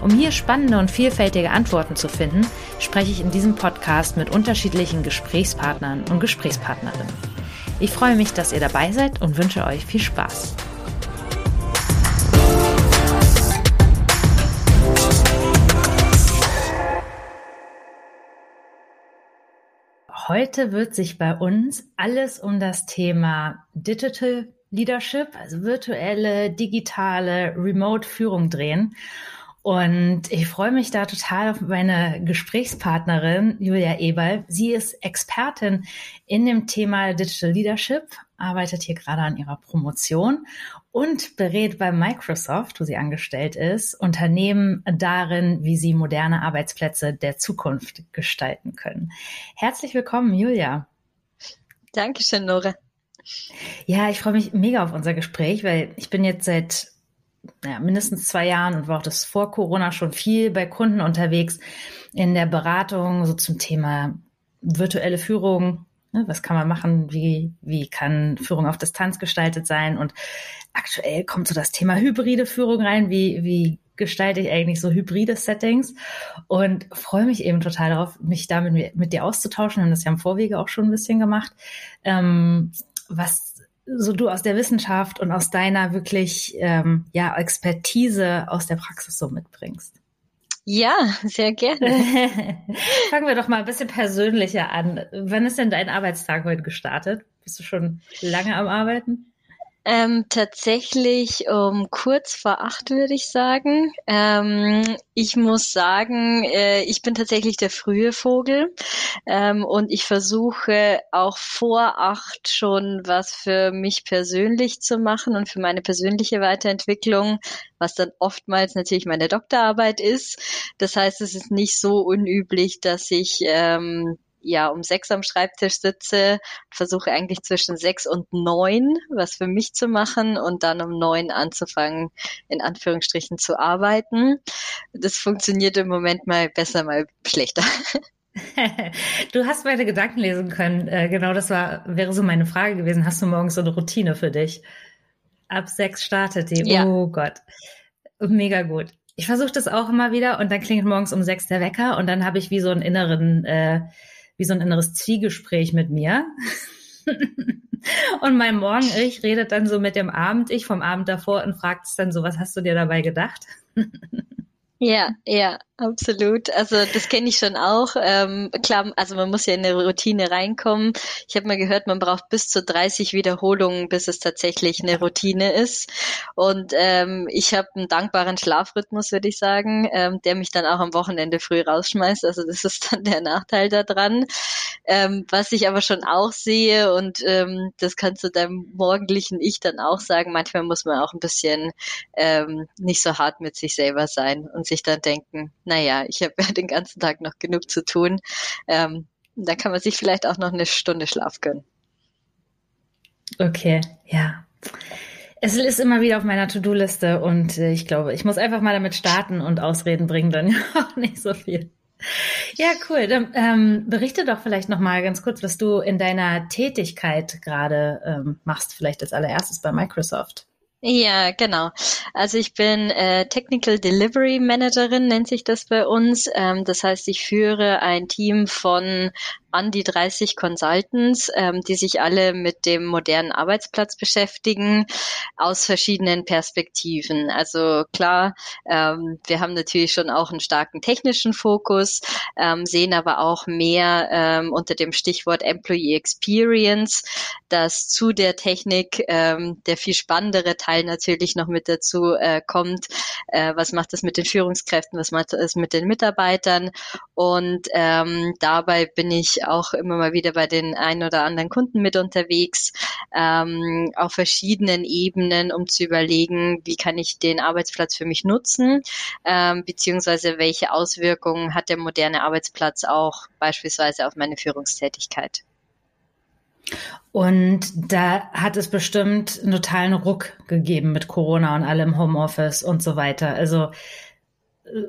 Um hier spannende und vielfältige Antworten zu finden, spreche ich in diesem Podcast mit unterschiedlichen Gesprächspartnern und Gesprächspartnerinnen. Ich freue mich, dass ihr dabei seid und wünsche euch viel Spaß. Heute wird sich bei uns alles um das Thema Digital Leadership, also virtuelle, digitale, Remote-Führung drehen. Und ich freue mich da total auf meine Gesprächspartnerin Julia Eberl. Sie ist Expertin in dem Thema Digital Leadership, arbeitet hier gerade an ihrer Promotion und berät bei Microsoft, wo sie angestellt ist, Unternehmen darin, wie sie moderne Arbeitsplätze der Zukunft gestalten können. Herzlich willkommen, Julia. Dankeschön, Nora. Ja, ich freue mich mega auf unser Gespräch, weil ich bin jetzt seit naja, mindestens zwei Jahren und war auch das vor Corona schon viel bei Kunden unterwegs in der Beratung, so zum Thema virtuelle Führung. Ne, was kann man machen? Wie, wie kann Führung auf Distanz gestaltet sein? Und aktuell kommt so das Thema hybride Führung rein. Wie, wie gestalte ich eigentlich so hybride Settings? Und freue mich eben total darauf, mich damit mit, mit dir auszutauschen. Wir haben das ja im Vorwege auch schon ein bisschen gemacht. Ähm, was so du aus der Wissenschaft und aus deiner wirklich ähm, ja Expertise aus der Praxis so mitbringst. Ja, sehr gerne. Fangen wir doch mal ein bisschen persönlicher an. Wann ist denn dein Arbeitstag heute gestartet? Bist du schon lange am Arbeiten? Ähm, tatsächlich um kurz vor acht würde ich sagen. Ähm, ich muss sagen, äh, ich bin tatsächlich der frühe Vogel ähm, und ich versuche auch vor acht schon was für mich persönlich zu machen und für meine persönliche Weiterentwicklung, was dann oftmals natürlich meine Doktorarbeit ist. Das heißt, es ist nicht so unüblich, dass ich ähm, ja um sechs am Schreibtisch sitze, versuche eigentlich zwischen sechs und neun was für mich zu machen und dann um neun anzufangen, in Anführungsstrichen zu arbeiten. Das funktioniert im Moment mal besser, mal schlechter. Du hast meine Gedanken lesen können. Äh, genau, das war, wäre so meine Frage gewesen. Hast du morgens so eine Routine für dich? Ab sechs startet die. Ja. Oh Gott. Mega gut. Ich versuche das auch immer wieder und dann klingelt morgens um sechs der Wecker und dann habe ich wie so einen inneren äh, wie so ein inneres Zwiegespräch mit mir. und mein Morgen-Ich redet dann so mit dem Abend-Ich vom Abend davor und fragt es dann so, was hast du dir dabei gedacht? ja, ja. Absolut. Also das kenne ich schon auch. Ähm, klar, also man muss ja in eine Routine reinkommen. Ich habe mal gehört, man braucht bis zu 30 Wiederholungen, bis es tatsächlich eine Routine ist. Und ähm, ich habe einen dankbaren Schlafrhythmus, würde ich sagen, ähm, der mich dann auch am Wochenende früh rausschmeißt. Also das ist dann der Nachteil daran. Ähm, was ich aber schon auch sehe, und ähm, das kannst du deinem morgendlichen Ich dann auch sagen, manchmal muss man auch ein bisschen ähm, nicht so hart mit sich selber sein und sich dann denken, naja, ich habe ja den ganzen Tag noch genug zu tun. Ähm, da kann man sich vielleicht auch noch eine Stunde Schlaf gönnen. Okay, ja. Es ist immer wieder auf meiner To-Do-Liste und äh, ich glaube, ich muss einfach mal damit starten und Ausreden bringen dann auch nicht so viel. Ja, cool. Dann ähm, berichte doch vielleicht noch mal ganz kurz, was du in deiner Tätigkeit gerade ähm, machst, vielleicht als allererstes bei Microsoft. Ja, genau. Also ich bin äh, Technical Delivery Managerin, nennt sich das bei uns. Ähm, das heißt, ich führe ein Team von an die 30 Consultants, ähm, die sich alle mit dem modernen Arbeitsplatz beschäftigen, aus verschiedenen Perspektiven. Also klar, ähm, wir haben natürlich schon auch einen starken technischen Fokus, ähm, sehen aber auch mehr ähm, unter dem Stichwort Employee Experience, dass zu der Technik ähm, der viel spannendere Teil natürlich noch mit dazu äh, kommt. Äh, was macht das mit den Führungskräften? Was macht das mit den Mitarbeitern? Und ähm, dabei bin ich auch immer mal wieder bei den ein oder anderen Kunden mit unterwegs, ähm, auf verschiedenen Ebenen, um zu überlegen, wie kann ich den Arbeitsplatz für mich nutzen, ähm, beziehungsweise welche Auswirkungen hat der moderne Arbeitsplatz auch beispielsweise auf meine Führungstätigkeit. Und da hat es bestimmt einen totalen Ruck gegeben mit Corona und allem Homeoffice und so weiter. Also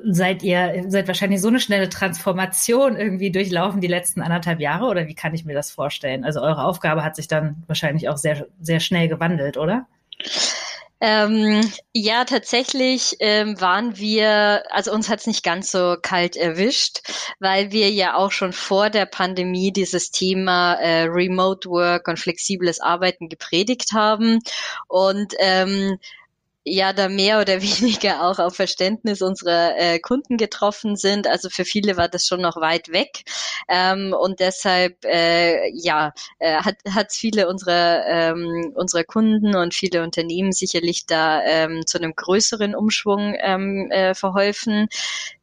seid ihr, seid wahrscheinlich so eine schnelle Transformation irgendwie durchlaufen die letzten anderthalb Jahre oder wie kann ich mir das vorstellen? Also eure Aufgabe hat sich dann wahrscheinlich auch sehr, sehr schnell gewandelt, oder? Ähm, ja, tatsächlich ähm, waren wir, also uns hat's nicht ganz so kalt erwischt, weil wir ja auch schon vor der Pandemie dieses Thema äh, Remote Work und flexibles Arbeiten gepredigt haben. Und ähm, ja da mehr oder weniger auch auf Verständnis unserer äh, Kunden getroffen sind. Also für viele war das schon noch weit weg ähm, und deshalb äh, ja äh, hat hat viele unserer ähm, unserer Kunden und viele Unternehmen sicherlich da ähm, zu einem größeren Umschwung ähm, äh, verholfen.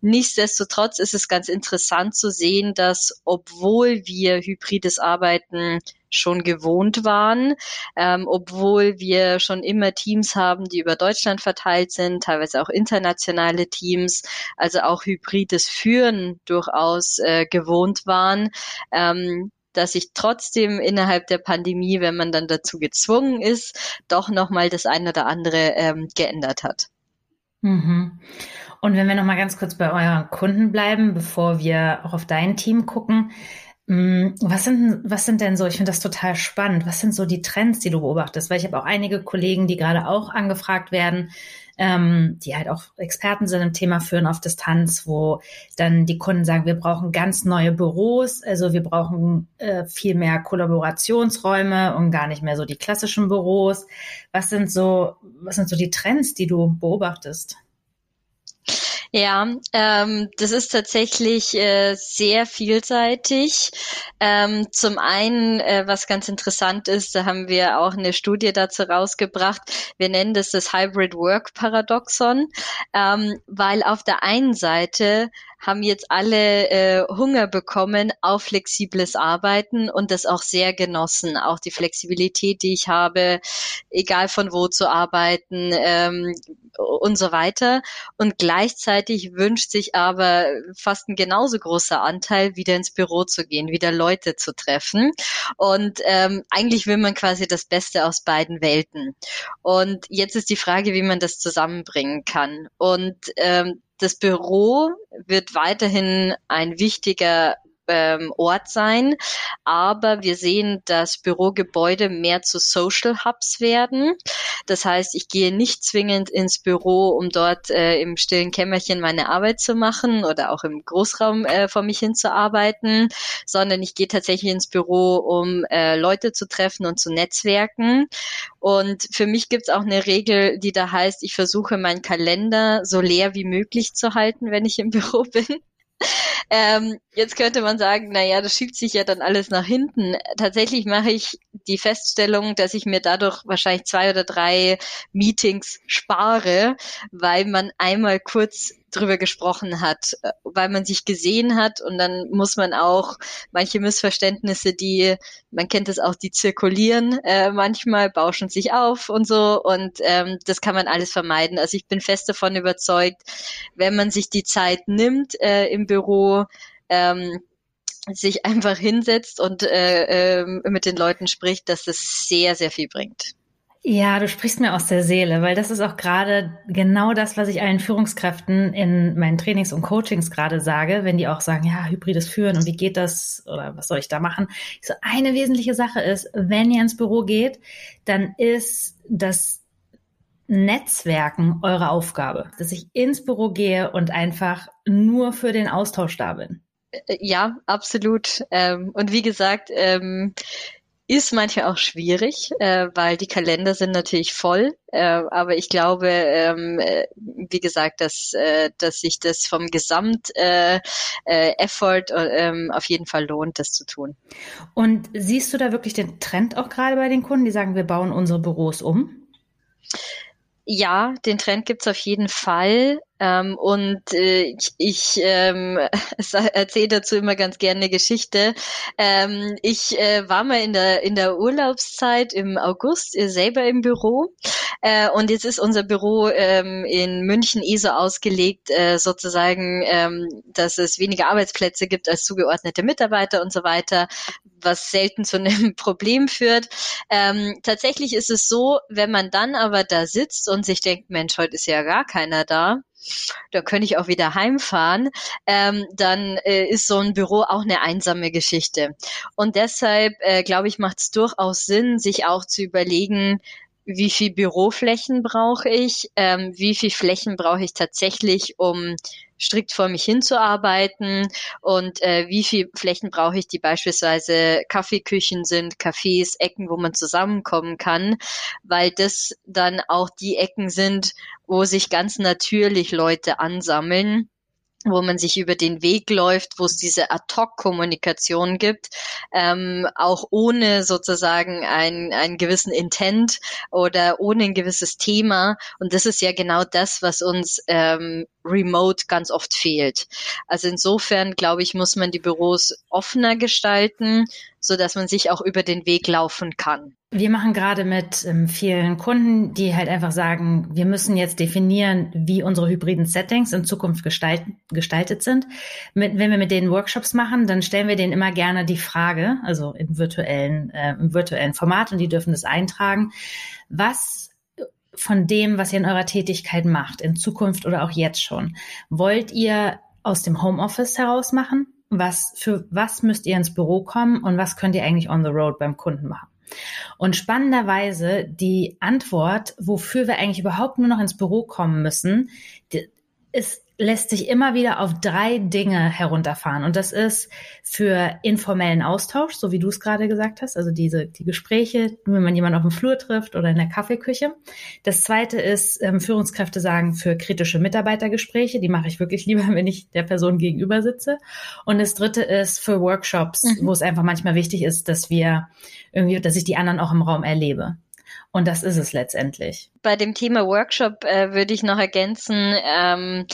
Nichtsdestotrotz ist es ganz interessant zu sehen, dass obwohl wir hybrides Arbeiten schon gewohnt waren, ähm, obwohl wir schon immer Teams haben, die über Deutschland verteilt sind, teilweise auch internationale Teams, also auch hybrides Führen durchaus äh, gewohnt waren. Ähm, dass sich trotzdem innerhalb der Pandemie, wenn man dann dazu gezwungen ist, doch nochmal das eine oder andere ähm, geändert hat. Mhm. Und wenn wir nochmal ganz kurz bei euren Kunden bleiben, bevor wir auch auf dein Team gucken, was sind, was sind denn so, ich finde das total spannend, was sind so die Trends, die du beobachtest? Weil ich habe auch einige Kollegen, die gerade auch angefragt werden, ähm, die halt auch Experten sind im Thema Führen auf Distanz, wo dann die Kunden sagen, wir brauchen ganz neue Büros, also wir brauchen äh, viel mehr Kollaborationsräume und gar nicht mehr so die klassischen Büros. Was sind so, was sind so die Trends, die du beobachtest? Ja, ähm, das ist tatsächlich äh, sehr vielseitig. Ähm, zum einen, äh, was ganz interessant ist, da haben wir auch eine Studie dazu rausgebracht. Wir nennen das das Hybrid Work Paradoxon, ähm, weil auf der einen Seite haben jetzt alle äh, Hunger bekommen auf flexibles Arbeiten und das auch sehr genossen. Auch die Flexibilität, die ich habe, egal von wo zu arbeiten ähm, und so weiter. Und gleichzeitig wünscht sich aber fast ein genauso großer Anteil, wieder ins Büro zu gehen, wieder Leute zu treffen. Und ähm, eigentlich will man quasi das Beste aus beiden Welten. Und jetzt ist die Frage, wie man das zusammenbringen kann. Und ähm, das Büro wird weiterhin ein wichtiger ähm, Ort sein. Aber wir sehen, dass Bürogebäude mehr zu Social Hubs werden. Das heißt, ich gehe nicht zwingend ins Büro, um dort äh, im stillen Kämmerchen meine Arbeit zu machen oder auch im Großraum äh, vor mich hin zu arbeiten, sondern ich gehe tatsächlich ins Büro, um äh, Leute zu treffen und zu netzwerken. Und für mich gibt es auch eine Regel, die da heißt, ich versuche meinen Kalender so leer wie möglich zu halten, wenn ich im Büro bin. Ähm, jetzt könnte man sagen, na ja, das schiebt sich ja dann alles nach hinten. Tatsächlich mache ich die Feststellung, dass ich mir dadurch wahrscheinlich zwei oder drei Meetings spare, weil man einmal kurz drüber gesprochen hat, äh, weil man sich gesehen hat und dann muss man auch manche Missverständnisse, die, man kennt es auch, die zirkulieren äh, manchmal, bauschen sich auf und so und ähm, das kann man alles vermeiden. Also ich bin fest davon überzeugt, wenn man sich die Zeit nimmt äh, im Büro, ähm, sich einfach hinsetzt und äh, äh, mit den Leuten spricht, dass das sehr, sehr viel bringt. Ja, du sprichst mir aus der Seele, weil das ist auch gerade genau das, was ich allen Führungskräften in meinen Trainings und Coachings gerade sage, wenn die auch sagen, ja, hybrides Führen und wie geht das oder was soll ich da machen? so, eine wesentliche Sache ist, wenn ihr ins Büro geht, dann ist das Netzwerken eure Aufgabe, dass ich ins Büro gehe und einfach nur für den Austausch da bin. Äh, ja, absolut. Ähm, und wie gesagt, ähm, ist manchmal auch schwierig, äh, weil die Kalender sind natürlich voll. Äh, aber ich glaube, ähm, äh, wie gesagt, dass, äh, dass sich das vom Gesamt-Effort äh, äh, ähm, auf jeden Fall lohnt, das zu tun. Und siehst du da wirklich den Trend auch gerade bei den Kunden, die sagen, wir bauen unsere Büros um? Ja, den Trend gibt's auf jeden Fall. Ähm, und äh, ich, ich ähm, erzähle dazu immer ganz gerne eine Geschichte. Ähm, ich äh, war mal in der in der Urlaubszeit im August äh, selber im Büro äh, und jetzt ist unser Büro ähm, in München eh so ausgelegt, äh, sozusagen, ähm, dass es weniger Arbeitsplätze gibt als zugeordnete Mitarbeiter und so weiter, was selten zu einem Problem führt. Ähm, tatsächlich ist es so, wenn man dann aber da sitzt und sich denkt, Mensch, heute ist ja gar keiner da, da könnte ich auch wieder heimfahren, ähm, dann äh, ist so ein Büro auch eine einsame Geschichte. Und deshalb, äh, glaube ich, macht es durchaus Sinn, sich auch zu überlegen, wie viel Büroflächen brauche ich, ähm, wie viel Flächen brauche ich tatsächlich, um strikt vor mich hinzuarbeiten. Und äh, wie viel Flächen brauche ich, die beispielsweise Kaffeeküchen sind, Cafés, Ecken, wo man zusammenkommen kann, weil das dann auch die Ecken sind, wo sich ganz natürlich Leute ansammeln wo man sich über den Weg läuft, wo es diese Ad-Hoc-Kommunikation gibt, ähm, auch ohne sozusagen ein, einen gewissen Intent oder ohne ein gewisses Thema. Und das ist ja genau das, was uns ähm, remote ganz oft fehlt. Also insofern, glaube ich, muss man die Büros offener gestalten, so dass man sich auch über den Weg laufen kann. Wir machen gerade mit ähm, vielen Kunden, die halt einfach sagen, wir müssen jetzt definieren, wie unsere hybriden Settings in Zukunft gestalt, gestaltet sind. Mit, wenn wir mit denen Workshops machen, dann stellen wir denen immer gerne die Frage, also im virtuellen, äh, im virtuellen Format und die dürfen das eintragen, was von dem, was ihr in eurer Tätigkeit macht, in Zukunft oder auch jetzt schon, wollt ihr aus dem Homeoffice heraus machen? Was, für was müsst ihr ins Büro kommen und was könnt ihr eigentlich on the road beim Kunden machen? Und spannenderweise die Antwort, wofür wir eigentlich überhaupt nur noch ins Büro kommen müssen, ist lässt sich immer wieder auf drei Dinge herunterfahren. Und das ist für informellen Austausch, so wie du es gerade gesagt hast, also diese die Gespräche, wenn man jemanden auf dem Flur trifft oder in der Kaffeeküche. Das zweite ist, ähm, Führungskräfte sagen, für kritische Mitarbeitergespräche, die mache ich wirklich lieber, wenn ich der Person gegenüber sitze. Und das dritte ist für Workshops, mhm. wo es einfach manchmal wichtig ist, dass wir irgendwie, dass ich die anderen auch im Raum erlebe. Und das ist es letztendlich. Bei dem Thema Workshop äh, würde ich noch ergänzen, ähm,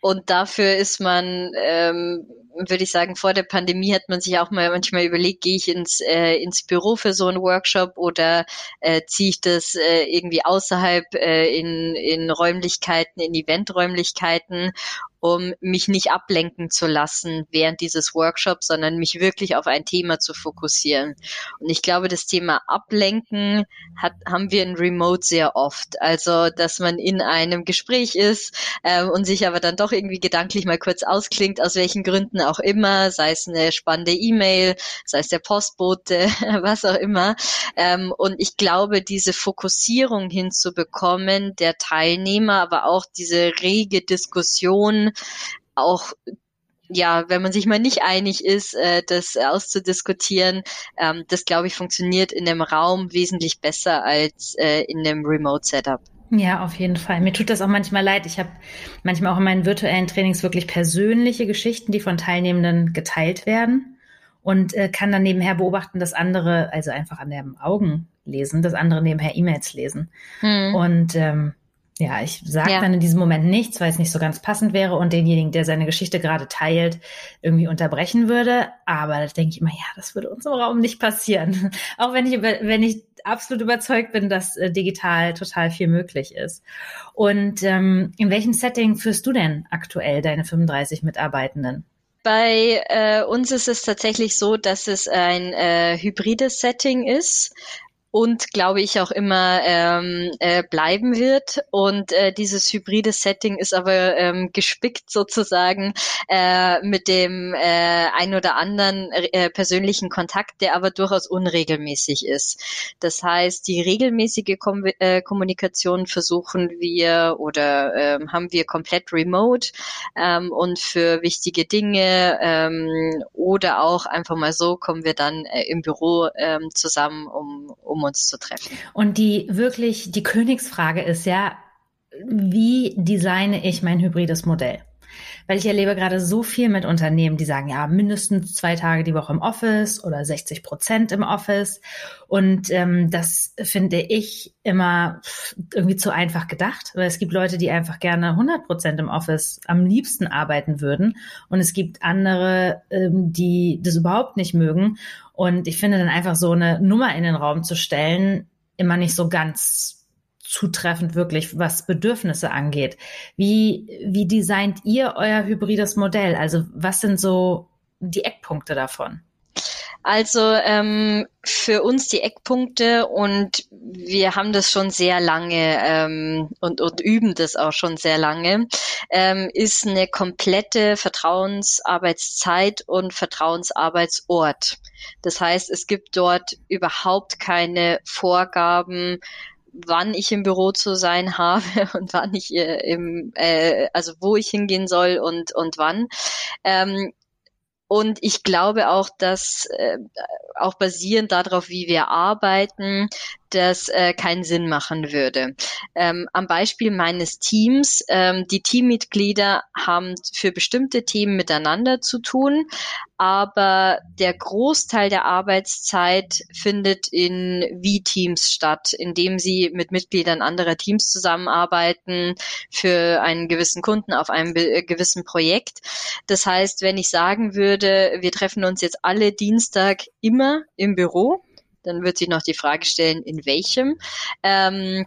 und dafür ist man, ähm, würde ich sagen, vor der Pandemie hat man sich auch mal manchmal überlegt, gehe ich ins, äh, ins Büro für so einen Workshop oder äh, ziehe ich das äh, irgendwie außerhalb äh, in, in Räumlichkeiten, in Eventräumlichkeiten um mich nicht ablenken zu lassen während dieses Workshops, sondern mich wirklich auf ein Thema zu fokussieren. Und ich glaube, das Thema Ablenken hat, haben wir in Remote sehr oft. Also, dass man in einem Gespräch ist äh, und sich aber dann doch irgendwie gedanklich mal kurz ausklingt, aus welchen Gründen auch immer, sei es eine spannende E-Mail, sei es der Postbote, was auch immer. Ähm, und ich glaube, diese Fokussierung hinzubekommen der Teilnehmer, aber auch diese rege Diskussion auch ja, wenn man sich mal nicht einig ist, äh, das auszudiskutieren, ähm, das glaube ich funktioniert in dem Raum wesentlich besser als äh, in dem Remote-Setup. Ja, auf jeden Fall. Mir tut das auch manchmal leid. Ich habe manchmal auch in meinen virtuellen Trainings wirklich persönliche Geschichten, die von Teilnehmenden geteilt werden und äh, kann dann nebenher beobachten, dass andere, also einfach an den Augen lesen, dass andere nebenher E-Mails lesen. Hm. Und ähm, ja, ich sage ja. dann in diesem Moment nichts, weil es nicht so ganz passend wäre und denjenigen, der seine Geschichte gerade teilt, irgendwie unterbrechen würde. Aber da denke ich immer, ja, das würde uns im Raum nicht passieren. Auch wenn ich, wenn ich absolut überzeugt bin, dass äh, digital total viel möglich ist. Und ähm, in welchem Setting führst du denn aktuell deine 35 Mitarbeitenden? Bei äh, uns ist es tatsächlich so, dass es ein äh, hybrides Setting ist und glaube ich auch immer ähm, äh, bleiben wird. Und äh, dieses hybride Setting ist aber ähm, gespickt sozusagen äh, mit dem äh, ein oder anderen äh, persönlichen Kontakt, der aber durchaus unregelmäßig ist. Das heißt, die regelmäßige Kom äh, Kommunikation versuchen wir oder äh, haben wir komplett remote ähm, und für wichtige Dinge ähm, oder auch einfach mal so kommen wir dann äh, im Büro ähm, zusammen, um, um um uns zu treffen. Und die wirklich, die Königsfrage ist ja, wie designe ich mein hybrides Modell? Weil ich erlebe gerade so viel mit Unternehmen, die sagen, ja, mindestens zwei Tage die Woche im Office oder 60 Prozent im Office. Und ähm, das finde ich immer irgendwie zu einfach gedacht, weil es gibt Leute, die einfach gerne 100 Prozent im Office am liebsten arbeiten würden. Und es gibt andere, ähm, die das überhaupt nicht mögen. Und ich finde dann einfach so eine Nummer in den Raum zu stellen, immer nicht so ganz zutreffend wirklich, was Bedürfnisse angeht. Wie, wie designt ihr euer hybrides Modell? Also was sind so die Eckpunkte davon? Also ähm, für uns die Eckpunkte und wir haben das schon sehr lange ähm, und, und üben das auch schon sehr lange, ähm, ist eine komplette Vertrauensarbeitszeit und Vertrauensarbeitsort. Das heißt, es gibt dort überhaupt keine Vorgaben, wann ich im Büro zu sein habe und wann ich äh, im, äh, also wo ich hingehen soll und und wann. Ähm, und ich glaube auch, dass äh, auch basierend darauf, wie wir arbeiten, das äh, keinen Sinn machen würde. Ähm, am Beispiel meines Teams, ähm, die Teammitglieder haben für bestimmte Themen miteinander zu tun, aber der Großteil der Arbeitszeit findet in V-Teams statt, indem sie mit Mitgliedern anderer Teams zusammenarbeiten für einen gewissen Kunden auf einem gewissen Projekt. Das heißt, wenn ich sagen würde, wir treffen uns jetzt alle Dienstag immer im Büro, dann wird sich noch die Frage stellen, in welchem. Ähm,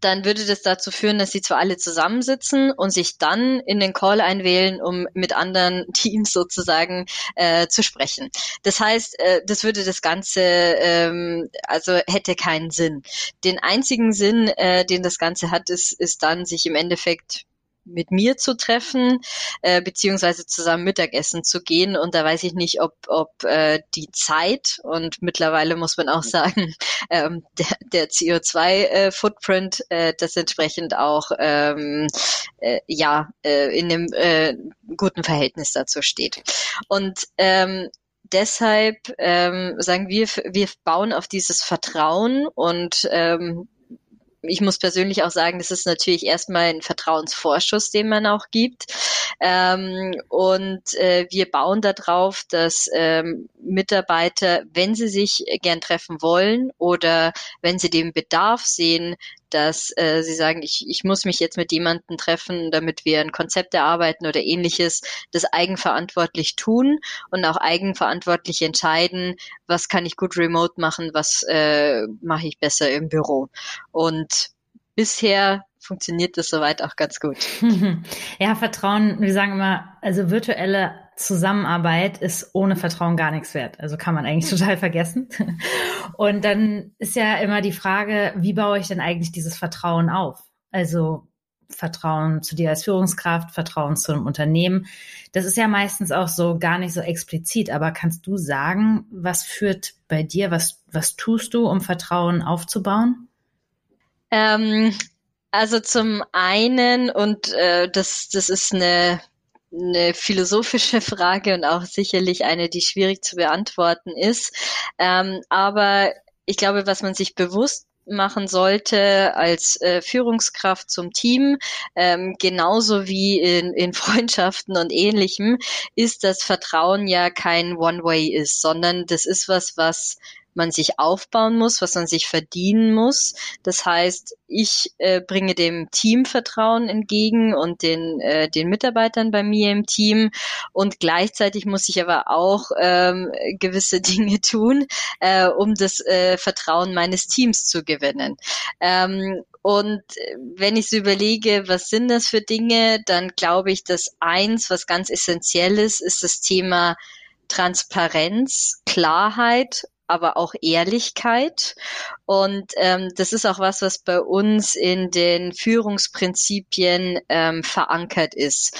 dann würde das dazu führen, dass sie zwar alle zusammensitzen und sich dann in den Call einwählen, um mit anderen Teams sozusagen äh, zu sprechen. Das heißt, äh, das würde das Ganze, ähm, also hätte keinen Sinn. Den einzigen Sinn, äh, den das Ganze hat, ist, ist dann, sich im Endeffekt mit mir zu treffen, äh, beziehungsweise zusammen Mittagessen zu gehen. Und da weiß ich nicht, ob, ob äh, die Zeit und mittlerweile muss man auch sagen, ähm, der, der CO2-Footprint äh, das entsprechend auch ähm, äh, ja äh, in einem äh, guten Verhältnis dazu steht. Und ähm, deshalb ähm, sagen wir, wir bauen auf dieses Vertrauen und ähm, ich muss persönlich auch sagen, das ist natürlich erstmal ein Vertrauensvorschuss, den man auch gibt. Ähm, und äh, wir bauen darauf, dass ähm, Mitarbeiter, wenn sie sich gern treffen wollen oder wenn sie den Bedarf sehen, dass äh, sie sagen, ich, ich muss mich jetzt mit jemandem treffen, damit wir ein Konzept erarbeiten oder ähnliches, das eigenverantwortlich tun und auch eigenverantwortlich entscheiden, was kann ich gut remote machen, was äh, mache ich besser im Büro. Und bisher funktioniert das soweit auch ganz gut. Ja, Vertrauen, wir sagen immer, also virtuelle Zusammenarbeit ist ohne Vertrauen gar nichts wert. Also kann man eigentlich total vergessen. Und dann ist ja immer die Frage, wie baue ich denn eigentlich dieses Vertrauen auf? Also Vertrauen zu dir als Führungskraft, Vertrauen zu einem Unternehmen. Das ist ja meistens auch so gar nicht so explizit, aber kannst du sagen, was führt bei dir, was, was tust du, um Vertrauen aufzubauen? Ähm, also zum einen, und äh, das, das ist eine eine philosophische Frage und auch sicherlich eine, die schwierig zu beantworten ist. Ähm, aber ich glaube, was man sich bewusst machen sollte als äh, Führungskraft zum Team, ähm, genauso wie in, in Freundschaften und ähnlichem, ist, dass Vertrauen ja kein One-Way ist, sondern das ist was, was man sich aufbauen muss, was man sich verdienen muss. Das heißt, ich äh, bringe dem Team Vertrauen entgegen und den, äh, den Mitarbeitern bei mir im Team und gleichzeitig muss ich aber auch ähm, gewisse Dinge tun, äh, um das äh, Vertrauen meines Teams zu gewinnen. Ähm, und wenn ich so überlege, was sind das für Dinge, dann glaube ich, dass eins, was ganz essentiell ist, ist das Thema Transparenz, Klarheit aber auch Ehrlichkeit. Und ähm, das ist auch was, was bei uns in den Führungsprinzipien ähm, verankert ist.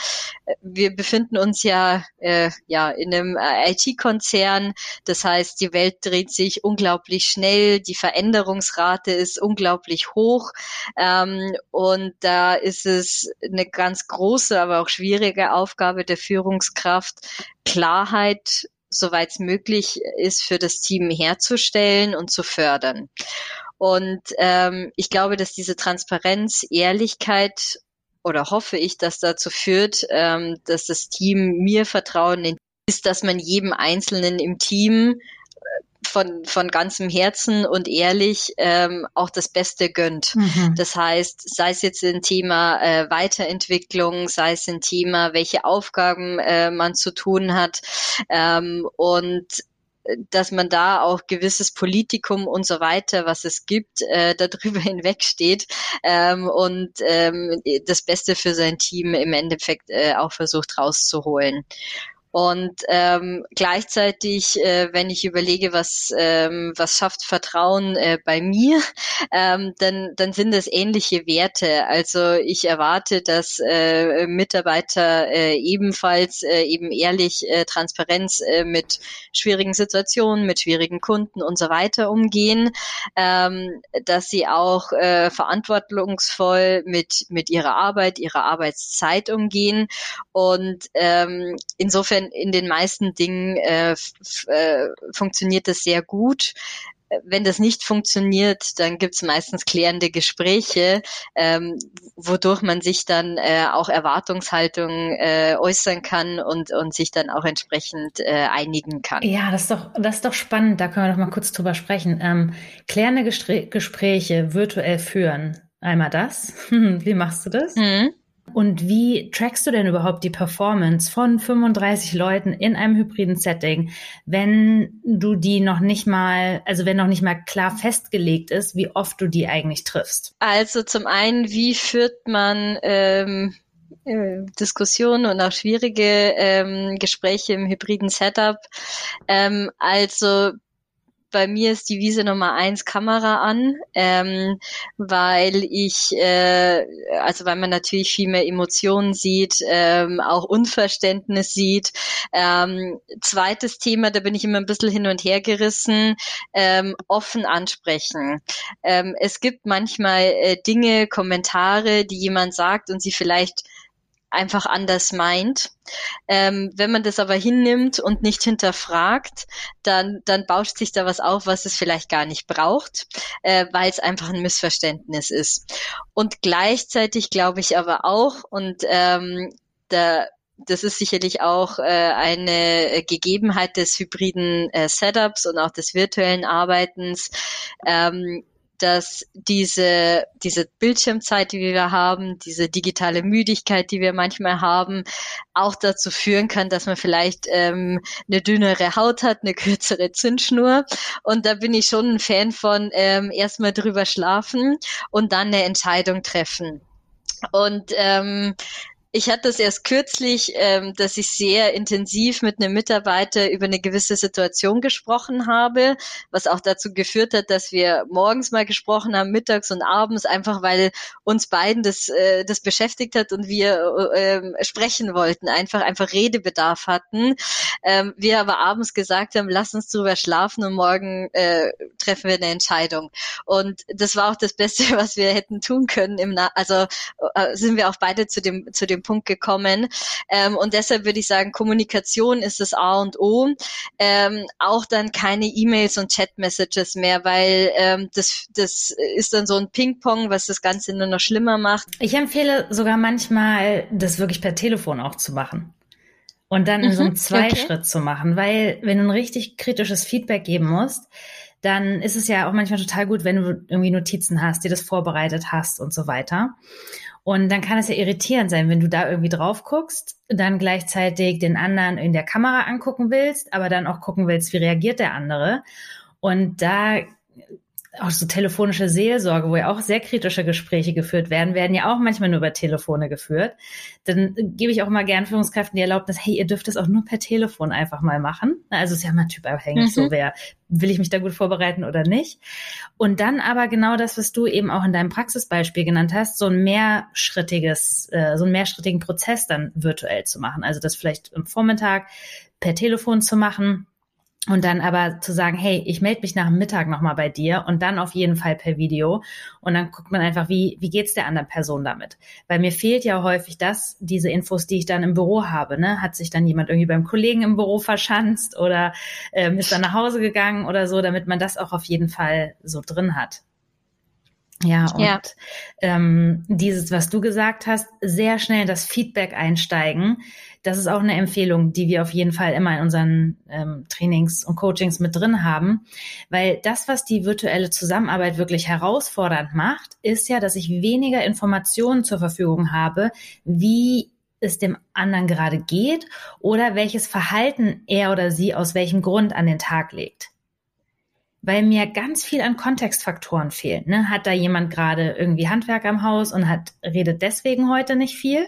Wir befinden uns ja, äh, ja in einem äh, IT-Konzern. Das heißt, die Welt dreht sich unglaublich schnell. Die Veränderungsrate ist unglaublich hoch. Ähm, und da ist es eine ganz große, aber auch schwierige Aufgabe der Führungskraft, Klarheit soweit es möglich ist, für das Team herzustellen und zu fördern. Und ähm, ich glaube, dass diese Transparenz, Ehrlichkeit oder hoffe ich, dass dazu führt, ähm, dass das Team mir Vertrauen ist, dass man jedem Einzelnen im Team von, von ganzem Herzen und ehrlich ähm, auch das Beste gönnt. Mhm. Das heißt, sei es jetzt ein Thema äh, Weiterentwicklung, sei es ein Thema, welche Aufgaben äh, man zu tun hat ähm, und äh, dass man da auch gewisses Politikum und so weiter, was es gibt, äh, darüber hinwegsteht ähm, und ähm, das Beste für sein Team im Endeffekt äh, auch versucht rauszuholen. Und ähm, gleichzeitig, äh, wenn ich überlege, was, ähm, was schafft Vertrauen äh, bei mir, ähm, dann, dann sind es ähnliche Werte. Also ich erwarte, dass äh, Mitarbeiter äh, ebenfalls äh, eben ehrlich äh, Transparenz äh, mit schwierigen Situationen, mit schwierigen Kunden und so weiter umgehen, ähm, dass sie auch äh, verantwortungsvoll mit, mit ihrer Arbeit, ihrer Arbeitszeit umgehen. Und ähm, insofern in, den meisten Dingen äh, äh, funktioniert das sehr gut wenn das nicht funktioniert, dann gibt es meistens klärende Gespräche, ähm, wodurch man sich dann äh, auch Erwartungshaltung äh, äußern kann und, und sich dann auch entsprechend äh, einigen kann. Ja, das ist doch, das ist doch spannend. Da können wir doch mal kurz drüber sprechen. Ähm, klärende Gestre Gespräche virtuell führen. Einmal das. Wie machst du das? Mhm. Und wie trackst du denn überhaupt die Performance von 35 Leuten in einem hybriden Setting, wenn du die noch nicht mal, also wenn noch nicht mal klar festgelegt ist, wie oft du die eigentlich triffst? Also zum einen, wie führt man ähm, äh, Diskussionen und auch schwierige ähm, Gespräche im hybriden Setup? Ähm, also bei mir ist die Wiese Nummer eins Kamera an, ähm, weil ich, äh, also weil man natürlich viel mehr Emotionen sieht, ähm, auch Unverständnis sieht. Ähm, zweites Thema, da bin ich immer ein bisschen hin und her gerissen, ähm, offen ansprechen. Ähm, es gibt manchmal äh, Dinge, Kommentare, die jemand sagt und sie vielleicht einfach anders meint. Ähm, wenn man das aber hinnimmt und nicht hinterfragt, dann, dann bauscht sich da was auf, was es vielleicht gar nicht braucht, äh, weil es einfach ein Missverständnis ist. Und gleichzeitig glaube ich aber auch, und ähm, da das ist sicherlich auch äh, eine Gegebenheit des hybriden äh, Setups und auch des virtuellen Arbeitens, ähm, dass diese, diese Bildschirmzeit, die wir haben, diese digitale Müdigkeit, die wir manchmal haben, auch dazu führen kann, dass man vielleicht ähm, eine dünnere Haut hat, eine kürzere Zündschnur. Und da bin ich schon ein Fan von ähm, erstmal drüber schlafen und dann eine Entscheidung treffen. Und ähm, ich hatte es erst kürzlich, ähm, dass ich sehr intensiv mit einem Mitarbeiter über eine gewisse Situation gesprochen habe, was auch dazu geführt hat, dass wir morgens mal gesprochen haben, mittags und abends, einfach weil uns beiden das, äh, das beschäftigt hat und wir äh, sprechen wollten, einfach einfach Redebedarf hatten. Ähm, wir aber abends gesagt haben, lass uns drüber schlafen und morgen äh, treffen wir eine Entscheidung. Und das war auch das Beste, was wir hätten tun können. Im Na also äh, sind wir auch beide zu dem zu dem dem Punkt gekommen. Ähm, und deshalb würde ich sagen, Kommunikation ist das A und O. Ähm, auch dann keine E-Mails und Chat-Messages mehr, weil ähm, das, das ist dann so ein Ping-Pong, was das Ganze nur noch schlimmer macht. Ich empfehle sogar manchmal, das wirklich per Telefon auch zu machen und dann in mhm, so einem Zweischritt okay. zu machen, weil wenn du ein richtig kritisches Feedback geben musst, dann ist es ja auch manchmal total gut, wenn du irgendwie Notizen hast, die das vorbereitet hast und so weiter. Und dann kann es ja irritierend sein, wenn du da irgendwie drauf guckst, dann gleichzeitig den anderen in der Kamera angucken willst, aber dann auch gucken willst, wie reagiert der andere. Und da auch so telefonische Seelsorge, wo ja auch sehr kritische Gespräche geführt werden, werden ja auch manchmal nur über Telefone geführt. Dann gebe ich auch mal gern Führungskräften die Erlaubnis, hey, ihr dürft es auch nur per Telefon einfach mal machen. Also ist ja mal typabhängig, mhm. so wer will ich mich da gut vorbereiten oder nicht. Und dann aber genau das, was du eben auch in deinem Praxisbeispiel genannt hast, so ein mehrschrittiges, äh, so einen mehrschrittigen Prozess dann virtuell zu machen. Also das vielleicht im Vormittag per Telefon zu machen und dann aber zu sagen, hey, ich melde mich nach dem Mittag nochmal bei dir und dann auf jeden Fall per Video. Und dann guckt man einfach, wie, wie geht's der anderen Person damit? Weil mir fehlt ja häufig das, diese Infos, die ich dann im Büro habe. Ne? Hat sich dann jemand irgendwie beim Kollegen im Büro verschanzt oder ähm, ist dann nach Hause gegangen oder so, damit man das auch auf jeden Fall so drin hat. Ja, und ja. Ähm, dieses, was du gesagt hast, sehr schnell das Feedback einsteigen. Das ist auch eine Empfehlung, die wir auf jeden Fall immer in unseren ähm, Trainings und Coachings mit drin haben. Weil das, was die virtuelle Zusammenarbeit wirklich herausfordernd macht, ist ja, dass ich weniger Informationen zur Verfügung habe, wie es dem anderen gerade geht oder welches Verhalten er oder sie aus welchem Grund an den Tag legt weil mir ganz viel an Kontextfaktoren fehlen. Ne? Hat da jemand gerade irgendwie Handwerk am Haus und hat redet deswegen heute nicht viel?